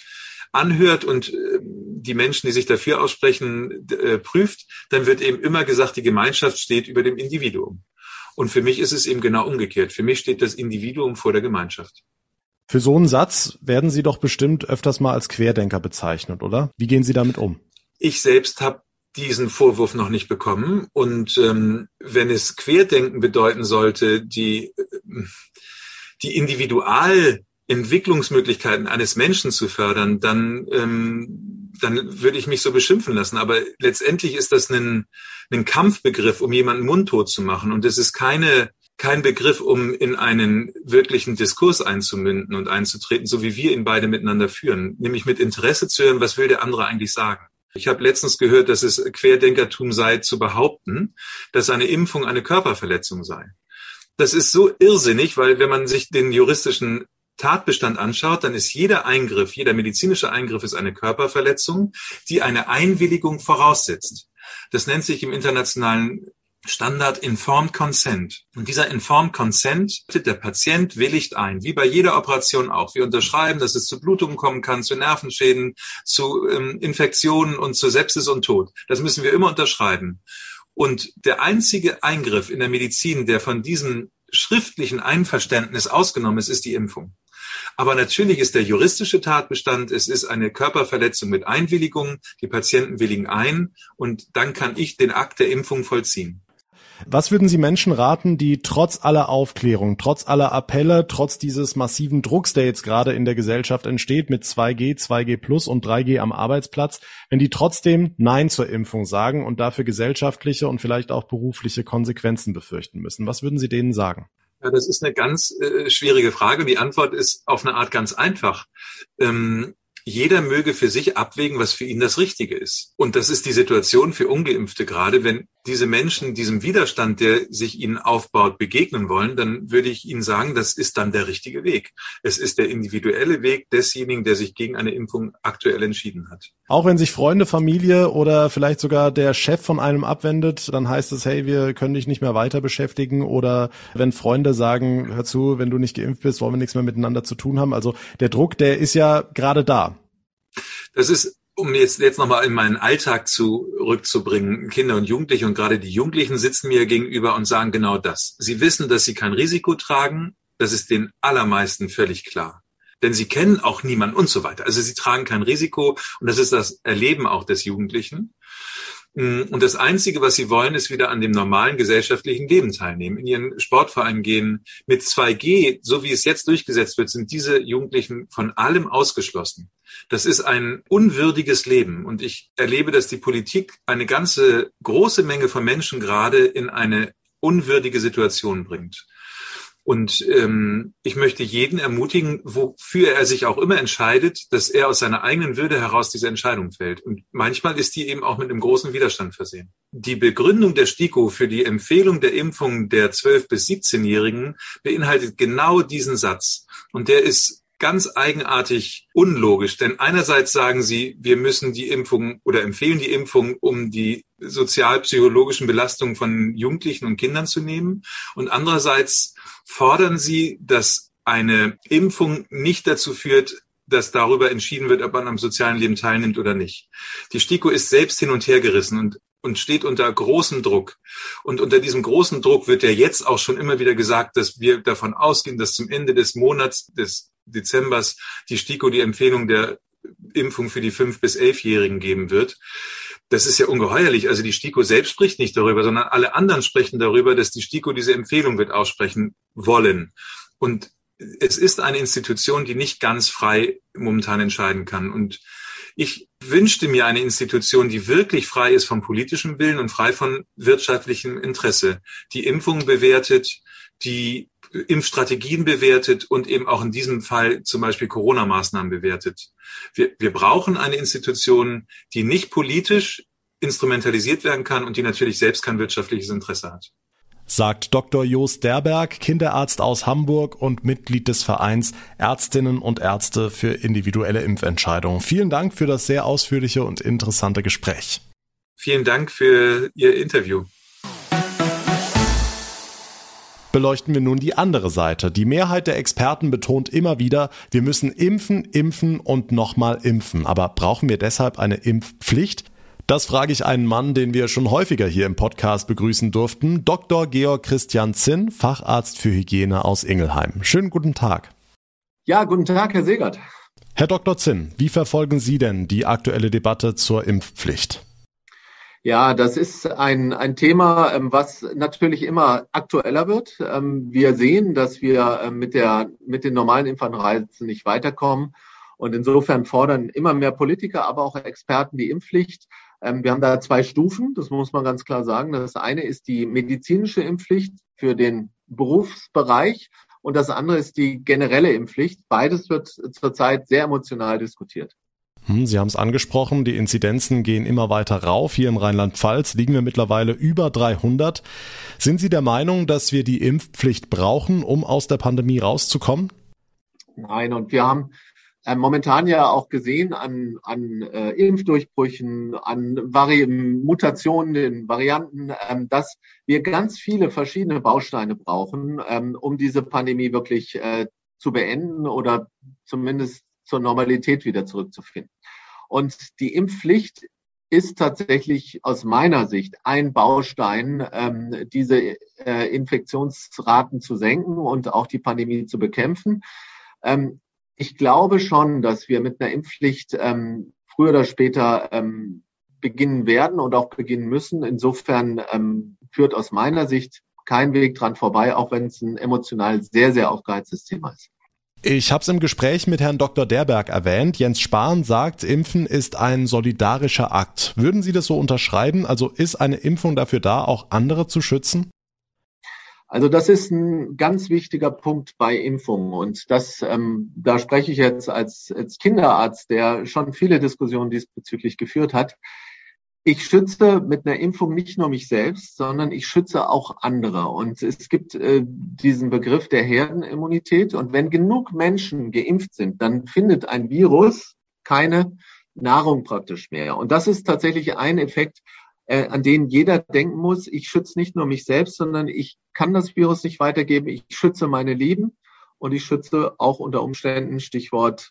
anhört und äh, die Menschen, die sich dafür aussprechen, äh, prüft, dann wird eben immer gesagt, die Gemeinschaft steht über dem Individuum. Und für mich ist es eben genau umgekehrt. Für mich steht das Individuum vor der Gemeinschaft. Für so einen Satz werden Sie doch bestimmt öfters mal als Querdenker bezeichnet, oder? Wie gehen Sie damit um? Ich selbst habe diesen Vorwurf noch nicht bekommen. Und ähm, wenn es Querdenken bedeuten sollte, die, äh, die Individualentwicklungsmöglichkeiten eines Menschen zu fördern, dann, ähm, dann würde ich mich so beschimpfen lassen. Aber letztendlich ist das ein, ein Kampfbegriff, um jemanden mundtot zu machen. Und es ist keine kein Begriff, um in einen wirklichen Diskurs einzumünden und einzutreten, so wie wir ihn beide miteinander führen, nämlich mit Interesse zu hören, was will der andere eigentlich sagen. Ich habe letztens gehört, dass es Querdenkertum sei, zu behaupten, dass eine Impfung eine Körperverletzung sei. Das ist so irrsinnig, weil wenn man sich den juristischen Tatbestand anschaut, dann ist jeder Eingriff, jeder medizinische Eingriff ist eine Körperverletzung, die eine Einwilligung voraussetzt. Das nennt sich im internationalen Standard Informed Consent. Und dieser Informed Consent, der Patient willigt ein, wie bei jeder Operation auch. Wir unterschreiben, dass es zu Blutungen kommen kann, zu Nervenschäden, zu ähm, Infektionen und zu Sepsis und Tod. Das müssen wir immer unterschreiben. Und der einzige Eingriff in der Medizin, der von diesem schriftlichen Einverständnis ausgenommen ist, ist die Impfung. Aber natürlich ist der juristische Tatbestand, es ist eine Körperverletzung mit Einwilligung, die Patienten willigen ein und dann kann ich den Akt der Impfung vollziehen. Was würden Sie Menschen raten, die trotz aller Aufklärung, trotz aller Appelle, trotz dieses massiven Drucks, der jetzt gerade in der Gesellschaft entsteht mit 2G, 2G plus und 3G am Arbeitsplatz, wenn die trotzdem Nein zur Impfung sagen und dafür gesellschaftliche und vielleicht auch berufliche Konsequenzen befürchten müssen? Was würden Sie denen sagen? Ja, das ist eine ganz äh, schwierige Frage. Die Antwort ist auf eine Art ganz einfach. Ähm, jeder möge für sich abwägen, was für ihn das Richtige ist. Und das ist die Situation für Ungeimpfte gerade. Wenn diese Menschen diesem Widerstand, der sich ihnen aufbaut, begegnen wollen, dann würde ich ihnen sagen, das ist dann der richtige Weg. Es ist der individuelle Weg desjenigen, der sich gegen eine Impfung aktuell entschieden hat. Auch wenn sich Freunde, Familie oder vielleicht sogar der Chef von einem abwendet, dann heißt es, hey, wir können dich nicht mehr weiter beschäftigen. Oder wenn Freunde sagen, hör zu, wenn du nicht geimpft bist, wollen wir nichts mehr miteinander zu tun haben. Also der Druck, der ist ja gerade da. Das ist, um jetzt, jetzt nochmal in meinen Alltag zurückzubringen, Kinder und Jugendliche und gerade die Jugendlichen sitzen mir gegenüber und sagen genau das. Sie wissen, dass sie kein Risiko tragen. Das ist den allermeisten völlig klar. Denn sie kennen auch niemanden und so weiter. Also sie tragen kein Risiko und das ist das Erleben auch des Jugendlichen. Mm, und das Einzige, was sie wollen, ist wieder an dem normalen gesellschaftlichen Leben teilnehmen, in ihren Sportverein gehen. Mit 2G, so wie es jetzt durchgesetzt wird, sind diese Jugendlichen von allem ausgeschlossen. Das ist ein unwürdiges Leben. Und ich erlebe, dass die Politik eine ganze große Menge von Menschen gerade in eine unwürdige Situation bringt. Und ähm, ich möchte jeden ermutigen, wofür er sich auch immer entscheidet, dass er aus seiner eigenen Würde heraus diese Entscheidung fällt. Und manchmal ist die eben auch mit einem großen Widerstand versehen. Die Begründung der STIKO für die Empfehlung der Impfung der 12- bis 17-Jährigen beinhaltet genau diesen Satz. Und der ist ganz eigenartig unlogisch, denn einerseits sagen sie, wir müssen die Impfung oder empfehlen die Impfung, um die sozialpsychologischen Belastungen von Jugendlichen und Kindern zu nehmen und andererseits fordern sie, dass eine Impfung nicht dazu führt, dass darüber entschieden wird, ob man am sozialen Leben teilnimmt oder nicht. Die STIKO ist selbst hin und her gerissen und und steht unter großem Druck. Und unter diesem großen Druck wird ja jetzt auch schon immer wieder gesagt, dass wir davon ausgehen, dass zum Ende des Monats des Dezembers die STIKO die Empfehlung der Impfung für die fünf bis elfjährigen geben wird. Das ist ja ungeheuerlich. Also die STIKO selbst spricht nicht darüber, sondern alle anderen sprechen darüber, dass die STIKO diese Empfehlung wird aussprechen wollen. Und es ist eine Institution, die nicht ganz frei momentan entscheiden kann. Und ich wünschte mir eine Institution, die wirklich frei ist vom politischen Willen und frei von wirtschaftlichem Interesse, die Impfungen bewertet, die Impfstrategien bewertet und eben auch in diesem Fall zum Beispiel Corona-Maßnahmen bewertet. Wir, wir brauchen eine Institution, die nicht politisch instrumentalisiert werden kann und die natürlich selbst kein wirtschaftliches Interesse hat sagt Dr. Jost Derberg, Kinderarzt aus Hamburg und Mitglied des Vereins Ärztinnen und Ärzte für individuelle Impfentscheidungen. Vielen Dank für das sehr ausführliche und interessante Gespräch. Vielen Dank für Ihr Interview. Beleuchten wir nun die andere Seite. Die Mehrheit der Experten betont immer wieder, wir müssen impfen, impfen und nochmal impfen. Aber brauchen wir deshalb eine Impfpflicht? Das frage ich einen Mann, den wir schon häufiger hier im Podcast begrüßen durften, Dr. Georg Christian Zinn, Facharzt für Hygiene aus Ingelheim. Schönen guten Tag. Ja, guten Tag, Herr Segert. Herr Dr. Zinn, wie verfolgen Sie denn die aktuelle Debatte zur Impfpflicht? Ja, das ist ein, ein Thema, ähm, was natürlich immer aktueller wird. Ähm, wir sehen, dass wir ähm, mit, der, mit den normalen Impfanreizen nicht weiterkommen. Und insofern fordern immer mehr Politiker, aber auch Experten die Impfpflicht. Wir haben da zwei Stufen, das muss man ganz klar sagen. Das eine ist die medizinische Impfpflicht für den Berufsbereich und das andere ist die generelle Impfpflicht. Beides wird zurzeit sehr emotional diskutiert. Hm, Sie haben es angesprochen, die Inzidenzen gehen immer weiter rauf. Hier im Rheinland-Pfalz liegen wir mittlerweile über 300. Sind Sie der Meinung, dass wir die Impfpflicht brauchen, um aus der Pandemie rauszukommen? Nein, und wir haben äh, momentan ja auch gesehen an, an äh, Impfdurchbrüchen, an Vari Mutationen, den Varianten, ähm, dass wir ganz viele verschiedene Bausteine brauchen, ähm, um diese Pandemie wirklich äh, zu beenden oder zumindest zur Normalität wieder zurückzufinden. Und die Impfpflicht ist tatsächlich aus meiner Sicht ein Baustein, ähm, diese äh, Infektionsraten zu senken und auch die Pandemie zu bekämpfen. Ähm, ich glaube schon, dass wir mit einer Impfpflicht ähm, früher oder später ähm, beginnen werden und auch beginnen müssen. Insofern ähm, führt aus meiner Sicht kein Weg dran vorbei, auch wenn es ein emotional sehr, sehr aufgeheiztes Thema ist. Ich habe es im Gespräch mit Herrn Dr. Derberg erwähnt. Jens Spahn sagt, Impfen ist ein solidarischer Akt. Würden Sie das so unterschreiben? Also ist eine Impfung dafür da, auch andere zu schützen? Also das ist ein ganz wichtiger Punkt bei Impfungen und das, ähm, da spreche ich jetzt als, als Kinderarzt, der schon viele Diskussionen diesbezüglich geführt hat. Ich schütze mit einer Impfung nicht nur mich selbst, sondern ich schütze auch andere. Und es gibt äh, diesen Begriff der Herdenimmunität. Und wenn genug Menschen geimpft sind, dann findet ein Virus keine Nahrung praktisch mehr. Und das ist tatsächlich ein Effekt, äh, an denen jeder denken muss, ich schütze nicht nur mich selbst, sondern ich kann das Virus nicht weitergeben, ich schütze meine Lieben und ich schütze auch unter Umständen, Stichwort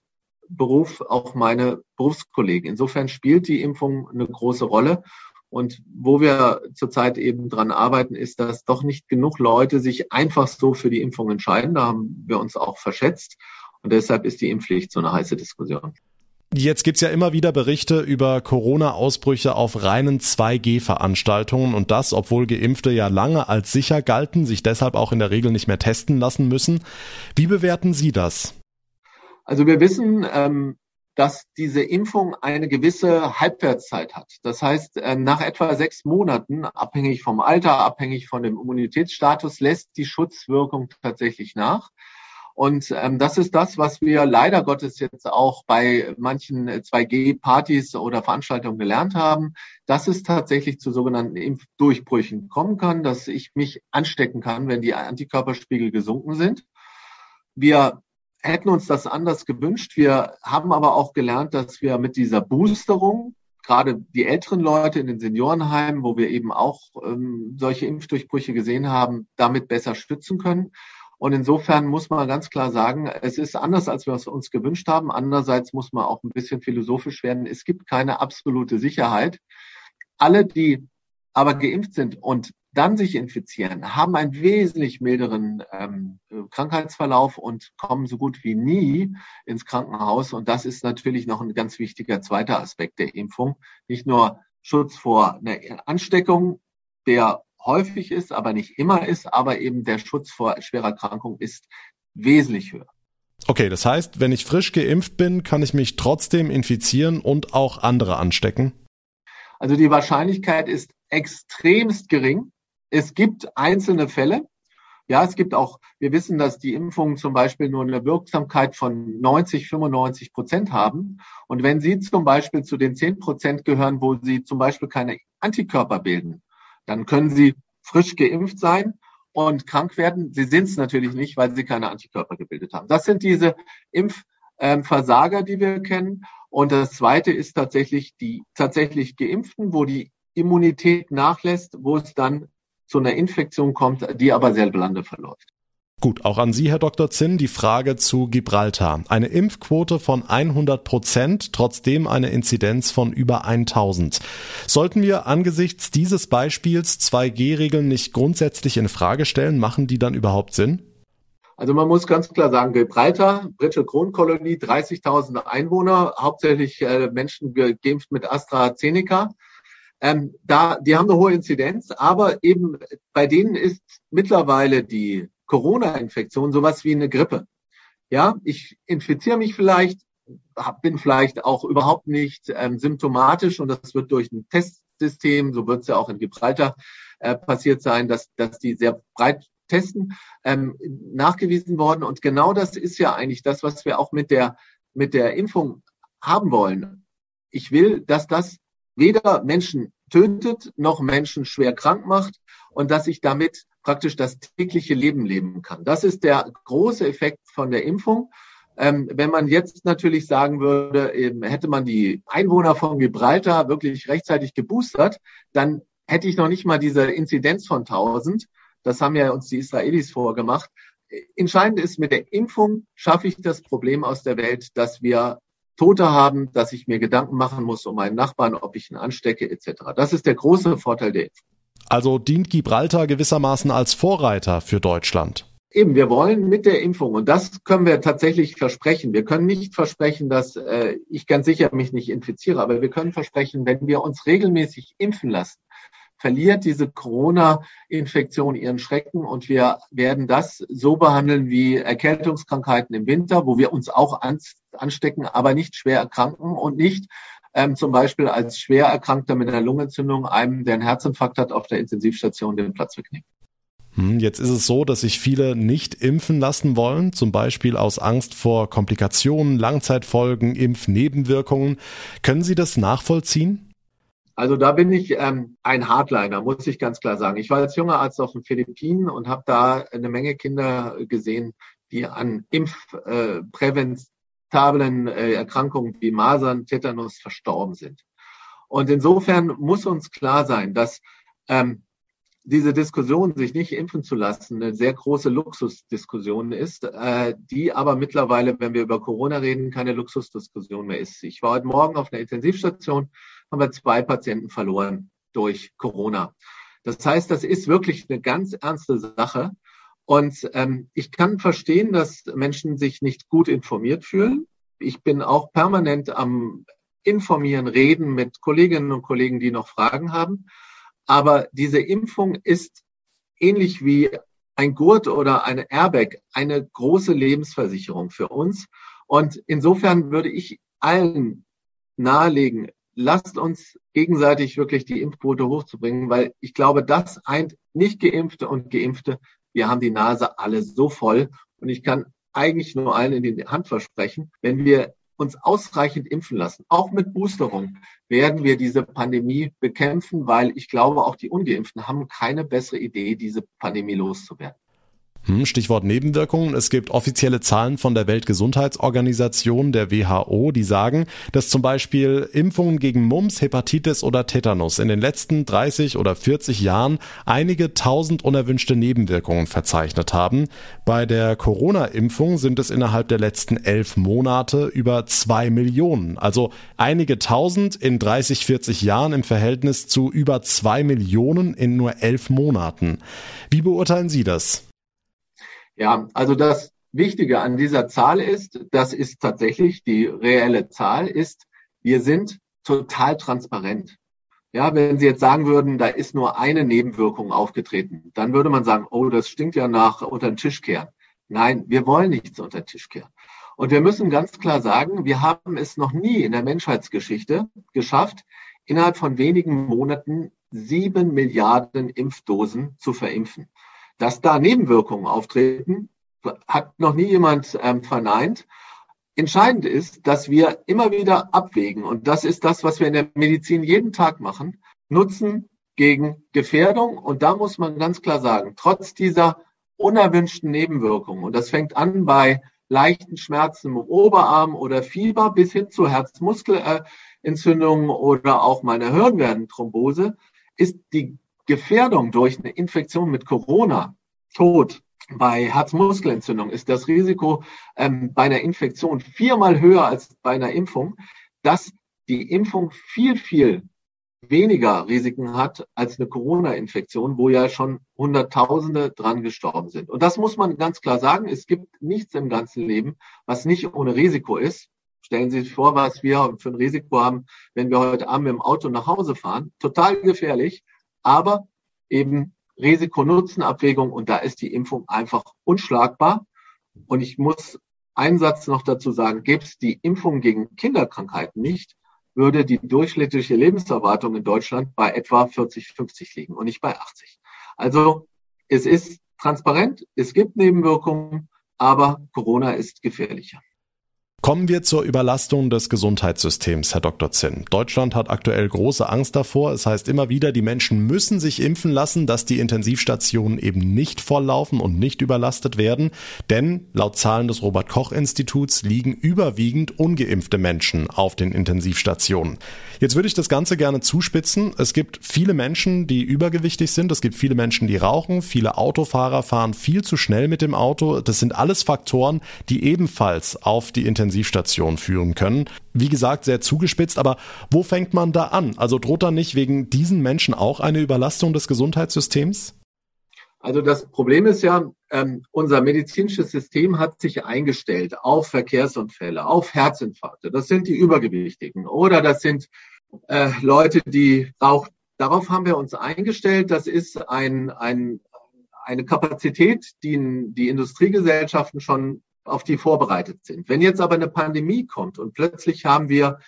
Beruf, auch meine Berufskollegen. Insofern spielt die Impfung eine große Rolle. Und wo wir zurzeit eben dran arbeiten, ist, dass doch nicht genug Leute sich einfach so für die Impfung entscheiden. Da haben wir uns auch verschätzt. Und deshalb ist die Impfpflicht so eine heiße Diskussion. Jetzt gibt's ja immer wieder Berichte über Corona-Ausbrüche auf reinen 2G-Veranstaltungen und das, obwohl Geimpfte ja lange als sicher galten, sich deshalb auch in der Regel nicht mehr testen lassen müssen. Wie bewerten Sie das? Also wir wissen, ähm, dass diese Impfung eine gewisse Halbwertszeit hat. Das heißt, äh, nach etwa sechs Monaten, abhängig vom Alter, abhängig von dem Immunitätsstatus, lässt die Schutzwirkung tatsächlich nach. Und ähm, das ist das, was wir leider Gottes jetzt auch bei manchen 2G-Partys oder Veranstaltungen gelernt haben, dass es tatsächlich zu sogenannten Impfdurchbrüchen kommen kann, dass ich mich anstecken kann, wenn die Antikörperspiegel gesunken sind. Wir hätten uns das anders gewünscht. Wir haben aber auch gelernt, dass wir mit dieser Boosterung gerade die älteren Leute in den Seniorenheimen, wo wir eben auch ähm, solche Impfdurchbrüche gesehen haben, damit besser stützen können. Und insofern muss man ganz klar sagen, es ist anders, als wir es uns gewünscht haben. Andererseits muss man auch ein bisschen philosophisch werden. Es gibt keine absolute Sicherheit. Alle, die aber geimpft sind und dann sich infizieren, haben einen wesentlich milderen ähm, Krankheitsverlauf und kommen so gut wie nie ins Krankenhaus. Und das ist natürlich noch ein ganz wichtiger zweiter Aspekt der Impfung. Nicht nur Schutz vor einer Ansteckung, der häufig ist, aber nicht immer ist, aber eben der Schutz vor schwerer Erkrankung ist wesentlich höher. Okay, das heißt, wenn ich frisch geimpft bin, kann ich mich trotzdem infizieren und auch andere anstecken? Also die Wahrscheinlichkeit ist extremst gering. Es gibt einzelne Fälle, Ja, es gibt auch, wir wissen, dass die Impfungen zum Beispiel nur eine Wirksamkeit von 90, 95 Prozent haben. Und wenn Sie zum Beispiel zu den 10 Prozent gehören, wo Sie zum Beispiel keine Antikörper bilden, dann können Sie frisch geimpft sein und krank werden. Sie sind es natürlich nicht, weil Sie keine Antikörper gebildet haben. Das sind diese Impfversager, die wir kennen. Und das zweite ist tatsächlich die tatsächlich Geimpften, wo die Immunität nachlässt, wo es dann zu einer Infektion kommt, die aber sehr blande verläuft. Gut, auch an Sie, Herr Dr. Zinn, die Frage zu Gibraltar. Eine Impfquote von 100 Prozent, trotzdem eine Inzidenz von über 1000. Sollten wir angesichts dieses Beispiels 2G-Regeln nicht grundsätzlich in Frage stellen? Machen die dann überhaupt Sinn? Also man muss ganz klar sagen, Gibraltar, britische Kronkolonie, 30.000 Einwohner, hauptsächlich äh, Menschen geimpft mit AstraZeneca. Ähm, da, die haben eine hohe Inzidenz, aber eben bei denen ist mittlerweile die Corona-Infektion sowas wie eine Grippe. Ja, ich infiziere mich vielleicht, bin vielleicht auch überhaupt nicht ähm, symptomatisch und das wird durch ein Testsystem, so wird es ja auch in Gibraltar äh, passiert sein, dass, dass die sehr breit testen, ähm, nachgewiesen worden. Und genau das ist ja eigentlich das, was wir auch mit der, mit der Impfung haben wollen. Ich will, dass das weder Menschen tötet noch Menschen schwer krank macht und dass ich damit praktisch das tägliche Leben leben kann. Das ist der große Effekt von der Impfung. Ähm, wenn man jetzt natürlich sagen würde, eben, hätte man die Einwohner von Gibraltar wirklich rechtzeitig geboostert, dann hätte ich noch nicht mal diese Inzidenz von 1000. Das haben ja uns die Israelis vorgemacht. Entscheidend ist, mit der Impfung schaffe ich das Problem aus der Welt, dass wir Tote haben, dass ich mir Gedanken machen muss um meinen Nachbarn, ob ich ihn anstecke etc. Das ist der große Vorteil der Impfung. Also dient Gibraltar gewissermaßen als Vorreiter für Deutschland. Eben, wir wollen mit der Impfung, und das können wir tatsächlich versprechen. Wir können nicht versprechen, dass äh, ich ganz sicher mich nicht infiziere, aber wir können versprechen, wenn wir uns regelmäßig impfen lassen, verliert diese Corona-Infektion ihren Schrecken und wir werden das so behandeln wie Erkältungskrankheiten im Winter, wo wir uns auch anstecken, aber nicht schwer erkranken und nicht ähm, zum Beispiel als schwer Erkrankter mit einer Lungenentzündung einem, der einen Herzinfarkt hat, auf der Intensivstation den Platz wegnehmen. Hm, jetzt ist es so, dass sich viele nicht impfen lassen wollen, zum Beispiel aus Angst vor Komplikationen, Langzeitfolgen, Impfnebenwirkungen. Können Sie das nachvollziehen? Also da bin ich ähm, ein Hardliner, muss ich ganz klar sagen. Ich war als junger Arzt auf den Philippinen und habe da eine Menge Kinder gesehen, die an impfpräventablen äh, Erkrankungen wie Masern, Tetanus verstorben sind. Und insofern muss uns klar sein, dass ähm, diese Diskussion, sich nicht impfen zu lassen, eine sehr große Luxusdiskussion ist, äh, die aber mittlerweile, wenn wir über Corona reden, keine Luxusdiskussion mehr ist. Ich war heute Morgen auf einer Intensivstation haben wir zwei Patienten verloren durch Corona. Das heißt, das ist wirklich eine ganz ernste Sache. Und ähm, ich kann verstehen, dass Menschen sich nicht gut informiert fühlen. Ich bin auch permanent am Informieren, Reden mit Kolleginnen und Kollegen, die noch Fragen haben. Aber diese Impfung ist ähnlich wie ein Gurt oder eine Airbag eine große Lebensversicherung für uns. Und insofern würde ich allen nahelegen, lasst uns gegenseitig wirklich die Impfquote hochzubringen, weil ich glaube, das eint nicht Geimpfte und Geimpfte. Wir haben die Nase alle so voll und ich kann eigentlich nur allen in die Hand versprechen, wenn wir uns ausreichend impfen lassen, auch mit Boosterung, werden wir diese Pandemie bekämpfen, weil ich glaube, auch die Ungeimpften haben keine bessere Idee, diese Pandemie loszuwerden. Hm, Stichwort Nebenwirkungen. Es gibt offizielle Zahlen von der Weltgesundheitsorganisation, der WHO, die sagen, dass zum Beispiel Impfungen gegen Mumps, Hepatitis oder Tetanus in den letzten 30 oder 40 Jahren einige tausend unerwünschte Nebenwirkungen verzeichnet haben. Bei der Corona-Impfung sind es innerhalb der letzten elf Monate über zwei Millionen. Also einige tausend in 30, 40 Jahren im Verhältnis zu über zwei Millionen in nur elf Monaten. Wie beurteilen Sie das? Ja, also das Wichtige an dieser Zahl ist, das ist tatsächlich die reelle Zahl, ist, wir sind total transparent. Ja, wenn Sie jetzt sagen würden, da ist nur eine Nebenwirkung aufgetreten, dann würde man sagen, oh, das stinkt ja nach unter den Tisch kehren. Nein, wir wollen nichts unter den Tisch kehren. Und wir müssen ganz klar sagen, wir haben es noch nie in der Menschheitsgeschichte geschafft, innerhalb von wenigen Monaten sieben Milliarden Impfdosen zu verimpfen. Dass da Nebenwirkungen auftreten, hat noch nie jemand ähm, verneint. Entscheidend ist, dass wir immer wieder abwägen. Und das ist das, was wir in der Medizin jeden Tag machen. Nutzen gegen Gefährdung. Und da muss man ganz klar sagen, trotz dieser unerwünschten Nebenwirkungen, und das fängt an bei leichten Schmerzen im Oberarm oder Fieber bis hin zu Herzmuskelentzündungen oder auch meiner Hirnwerdenthrombose, ist die Gefährdung durch eine Infektion mit Corona, Tod, bei Herzmuskelentzündung ist das Risiko ähm, bei einer Infektion viermal höher als bei einer Impfung, dass die Impfung viel, viel weniger Risiken hat als eine Corona-Infektion, wo ja schon Hunderttausende dran gestorben sind. Und das muss man ganz klar sagen. Es gibt nichts im ganzen Leben, was nicht ohne Risiko ist. Stellen Sie sich vor, was wir für ein Risiko haben, wenn wir heute Abend mit dem Auto nach Hause fahren. Total gefährlich, aber eben Risiko-Nutzen-Abwägung und da ist die Impfung einfach unschlagbar. Und ich muss einen Satz noch dazu sagen, gäbe es die Impfung gegen Kinderkrankheiten nicht, würde die durchschnittliche Lebenserwartung in Deutschland bei etwa 40, 50 liegen und nicht bei 80. Also es ist transparent, es gibt Nebenwirkungen, aber Corona ist gefährlicher. Kommen wir zur Überlastung des Gesundheitssystems, Herr Dr. Zinn. Deutschland hat aktuell große Angst davor. Es heißt immer wieder, die Menschen müssen sich impfen lassen, dass die Intensivstationen eben nicht volllaufen und nicht überlastet werden. Denn laut Zahlen des Robert Koch Instituts liegen überwiegend ungeimpfte Menschen auf den Intensivstationen. Jetzt würde ich das Ganze gerne zuspitzen. Es gibt viele Menschen, die übergewichtig sind. Es gibt viele Menschen, die rauchen. Viele Autofahrer fahren viel zu schnell mit dem Auto. Das sind alles Faktoren, die ebenfalls auf die Intensivstationen Intensivstation führen können. Wie gesagt, sehr zugespitzt, aber wo fängt man da an? Also droht da nicht wegen diesen Menschen auch eine Überlastung des Gesundheitssystems? Also das Problem ist ja, ähm, unser medizinisches System hat sich eingestellt auf Verkehrsunfälle, auf Herzinfarkte. Das sind die Übergewichtigen oder das sind äh, Leute, die auch darauf haben wir uns eingestellt. Das ist ein, ein, eine Kapazität, die die Industriegesellschaften schon auf die vorbereitet sind. Wenn jetzt aber eine Pandemie kommt und plötzlich haben wir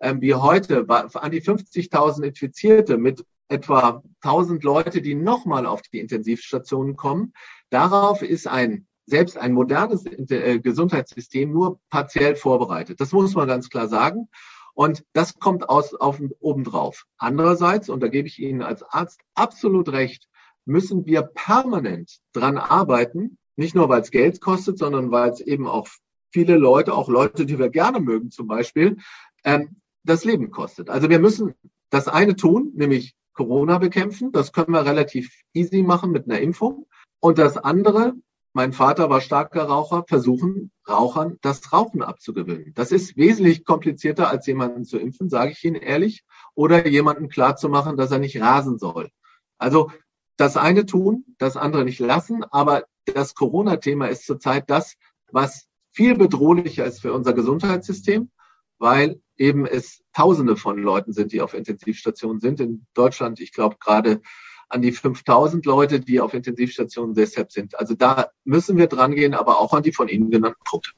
ähm, wie heute an die 50.000 Infizierte mit etwa 1000 Leute, die nochmal auf die Intensivstationen kommen, darauf ist ein selbst ein modernes äh, Gesundheitssystem nur partiell vorbereitet. Das muss man ganz klar sagen. Und das kommt aus, auf, obendrauf. Andererseits, und da gebe ich Ihnen als Arzt absolut recht, müssen wir permanent dran arbeiten, nicht nur, weil es Geld kostet, sondern weil es eben auch viele Leute, auch Leute, die wir gerne mögen zum Beispiel, ähm, das Leben kostet. Also wir müssen das eine tun, nämlich Corona bekämpfen. Das können wir relativ easy machen mit einer Impfung. Und das andere, mein Vater war starker Raucher, versuchen Rauchern das Rauchen abzugewöhnen. Das ist wesentlich komplizierter, als jemanden zu impfen, sage ich Ihnen ehrlich, oder jemanden klarzumachen, dass er nicht rasen soll. Also das eine tun, das andere nicht lassen, aber das Corona-Thema ist zurzeit das, was viel bedrohlicher ist für unser Gesundheitssystem, weil eben es Tausende von Leuten sind, die auf Intensivstationen sind. In Deutschland, ich glaube, gerade an die 5000 Leute, die auf Intensivstationen deshalb sind. Also da müssen wir dran gehen, aber auch an die von Ihnen genannten Punkte.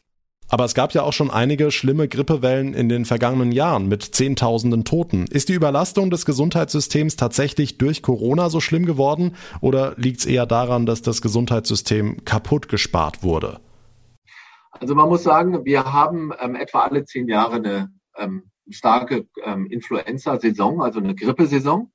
Aber es gab ja auch schon einige schlimme Grippewellen in den vergangenen Jahren mit Zehntausenden Toten. Ist die Überlastung des Gesundheitssystems tatsächlich durch Corona so schlimm geworden oder liegt es eher daran, dass das Gesundheitssystem kaputt gespart wurde? Also man muss sagen, wir haben ähm, etwa alle zehn Jahre eine ähm, starke ähm, Influenza-Saison, also eine Grippesaison.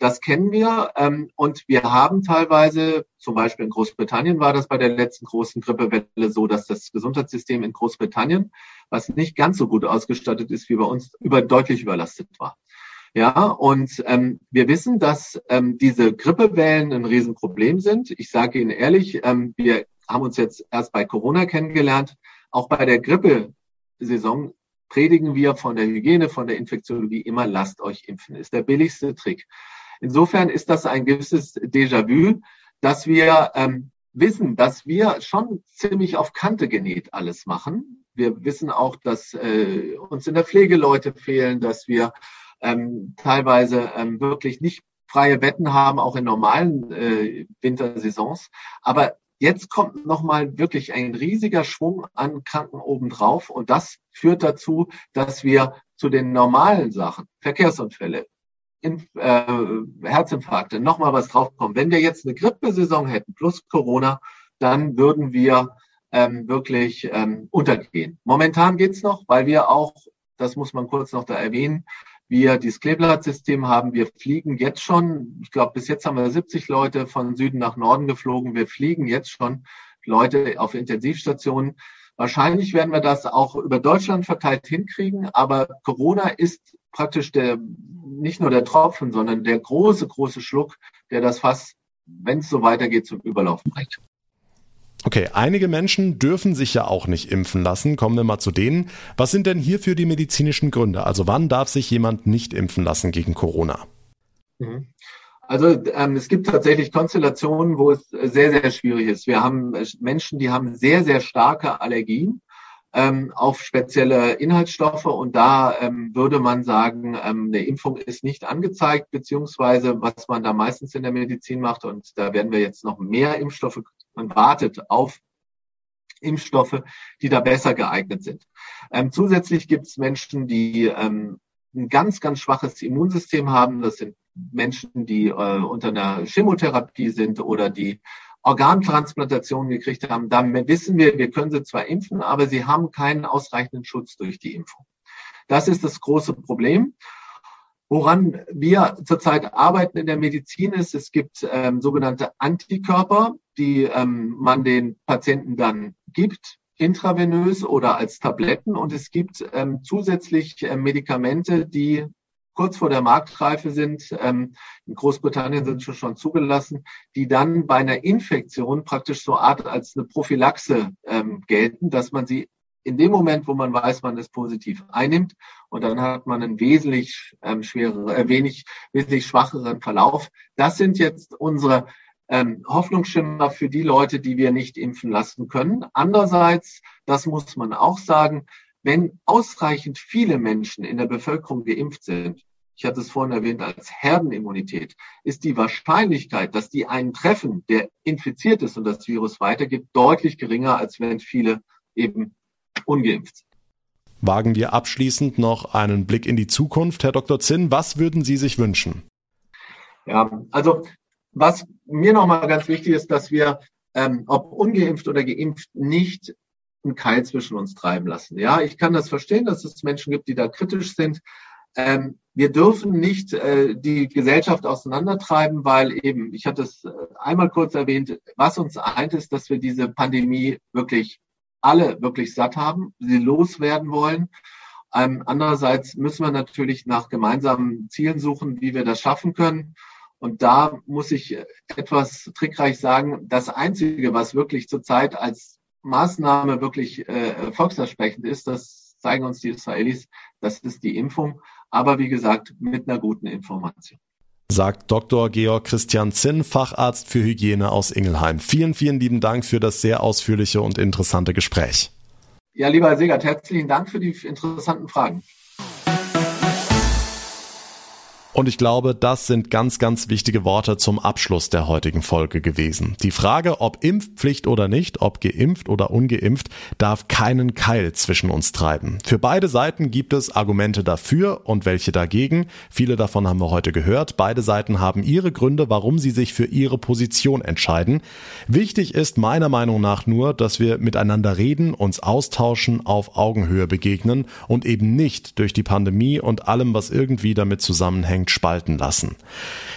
Das kennen wir ähm, und wir haben teilweise, zum Beispiel in Großbritannien war das bei der letzten großen Grippewelle so, dass das Gesundheitssystem in Großbritannien, was nicht ganz so gut ausgestattet ist wie bei uns, über, deutlich überlastet war. Ja, und ähm, wir wissen, dass ähm, diese Grippewellen ein Riesenproblem sind. Ich sage Ihnen ehrlich, ähm, wir haben uns jetzt erst bei Corona kennengelernt. Auch bei der Grippesaison predigen wir von der Hygiene, von der Infektiologie immer, lasst euch impfen. Ist der billigste Trick. Insofern ist das ein gewisses Déjà-vu, dass wir ähm, wissen, dass wir schon ziemlich auf Kante genäht alles machen. Wir wissen auch, dass äh, uns in der Pflege Leute fehlen, dass wir ähm, teilweise ähm, wirklich nicht freie Betten haben, auch in normalen äh, Wintersaisons. Aber jetzt kommt nochmal wirklich ein riesiger Schwung an Kranken obendrauf und das führt dazu, dass wir zu den normalen Sachen, Verkehrsunfälle, in, äh, Herzinfarkte nochmal was draufkommt. Wenn wir jetzt eine Grippesaison hätten plus Corona, dann würden wir ähm, wirklich ähm, untergehen. Momentan geht's noch, weil wir auch, das muss man kurz noch da erwähnen, wir dieses Kleeblattsystem haben. Wir fliegen jetzt schon, ich glaube, bis jetzt haben wir 70 Leute von Süden nach Norden geflogen. Wir fliegen jetzt schon Leute auf Intensivstationen. Wahrscheinlich werden wir das auch über Deutschland verteilt hinkriegen, aber Corona ist praktisch der, nicht nur der Tropfen, sondern der große, große Schluck, der das Fass, wenn es so weitergeht, zum Überlaufen bringt. Okay, einige Menschen dürfen sich ja auch nicht impfen lassen. Kommen wir mal zu denen. Was sind denn hierfür die medizinischen Gründe? Also wann darf sich jemand nicht impfen lassen gegen Corona? Mhm. Also ähm, es gibt tatsächlich Konstellationen, wo es sehr, sehr schwierig ist. Wir haben Menschen, die haben sehr, sehr starke Allergien ähm, auf spezielle Inhaltsstoffe und da ähm, würde man sagen, ähm, eine Impfung ist nicht angezeigt, beziehungsweise was man da meistens in der Medizin macht und da werden wir jetzt noch mehr Impfstoffe man wartet auf Impfstoffe, die da besser geeignet sind. Ähm, zusätzlich gibt es Menschen, die ähm, ein ganz, ganz schwaches Immunsystem haben. Das sind Menschen, die äh, unter einer Chemotherapie sind oder die Organtransplantationen gekriegt haben. Da wissen wir, wir können sie zwar impfen, aber sie haben keinen ausreichenden Schutz durch die Impfung. Das ist das große Problem. Woran wir zurzeit arbeiten in der Medizin ist, es gibt ähm, sogenannte Antikörper, die ähm, man den Patienten dann gibt, intravenös oder als Tabletten. Und es gibt ähm, zusätzlich äh, Medikamente, die kurz vor der Marktreife sind. Ähm, in Großbritannien sind sie schon zugelassen, die dann bei einer Infektion praktisch so Art als eine Prophylaxe ähm, gelten, dass man sie in dem Moment, wo man weiß, man ist positiv einnimmt und dann hat man einen wesentlich ähm, schwereren, äh, wenig, wesentlich schwacheren Verlauf. Das sind jetzt unsere ähm, Hoffnungsschimmer für die Leute, die wir nicht impfen lassen können. Andererseits, das muss man auch sagen, wenn ausreichend viele Menschen in der Bevölkerung geimpft sind, ich hatte es vorhin erwähnt als Herdenimmunität, ist die Wahrscheinlichkeit, dass die einen treffen, der infiziert ist und das Virus weitergibt, deutlich geringer, als wenn viele eben ungeimpft sind. Wagen wir abschließend noch einen Blick in die Zukunft. Herr Dr. Zinn, was würden Sie sich wünschen? Ja, also was mir nochmal ganz wichtig ist, dass wir, ähm, ob ungeimpft oder geimpft, nicht einen Keil zwischen uns treiben lassen. Ja, ich kann das verstehen, dass es Menschen gibt, die da kritisch sind. Ähm, wir dürfen nicht äh, die Gesellschaft auseinandertreiben, weil eben, ich hatte es äh, einmal kurz erwähnt, was uns eint ist, dass wir diese Pandemie wirklich alle wirklich satt haben, sie loswerden wollen. Ähm, andererseits müssen wir natürlich nach gemeinsamen Zielen suchen, wie wir das schaffen können. Und da muss ich etwas trickreich sagen, das Einzige, was wirklich zurzeit als Maßnahme wirklich äh, erfolgsversprechend ist, das zeigen uns die Israelis, das ist die Impfung, aber wie gesagt, mit einer guten Information sagt Dr. Georg Christian Zinn, Facharzt für Hygiene aus Ingelheim. Vielen, vielen lieben Dank für das sehr ausführliche und interessante Gespräch. Ja, lieber Herr Segert, herzlichen Dank für die interessanten Fragen. Und ich glaube, das sind ganz, ganz wichtige Worte zum Abschluss der heutigen Folge gewesen. Die Frage, ob Impfpflicht oder nicht, ob geimpft oder ungeimpft, darf keinen Keil zwischen uns treiben. Für beide Seiten gibt es Argumente dafür und welche dagegen. Viele davon haben wir heute gehört. Beide Seiten haben ihre Gründe, warum sie sich für ihre Position entscheiden. Wichtig ist meiner Meinung nach nur, dass wir miteinander reden, uns austauschen, auf Augenhöhe begegnen und eben nicht durch die Pandemie und allem, was irgendwie damit zusammenhängt, anstrengend spalten lassen.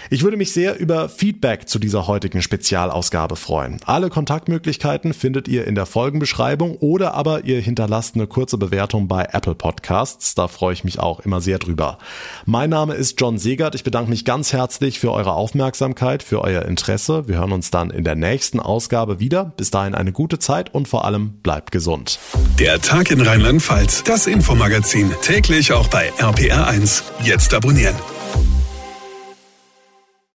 Ich würde mich sehr über Feedback zu dieser heutigen Spezialausgabe freuen. Alle Kontaktmöglichkeiten findet ihr in der Folgenbeschreibung oder aber ihr hinterlasst eine kurze Bewertung bei Apple Podcasts. Da freue ich mich auch immer sehr drüber. Mein Name ist John Segert. Ich bedanke mich ganz herzlich für eure Aufmerksamkeit, für euer Interesse. Wir hören uns dann in der nächsten Ausgabe wieder. Bis dahin eine gute Zeit und vor allem bleibt gesund. Der Tag in Rheinland-Pfalz, das Infomagazin, täglich auch bei RPR1. Jetzt abonnieren.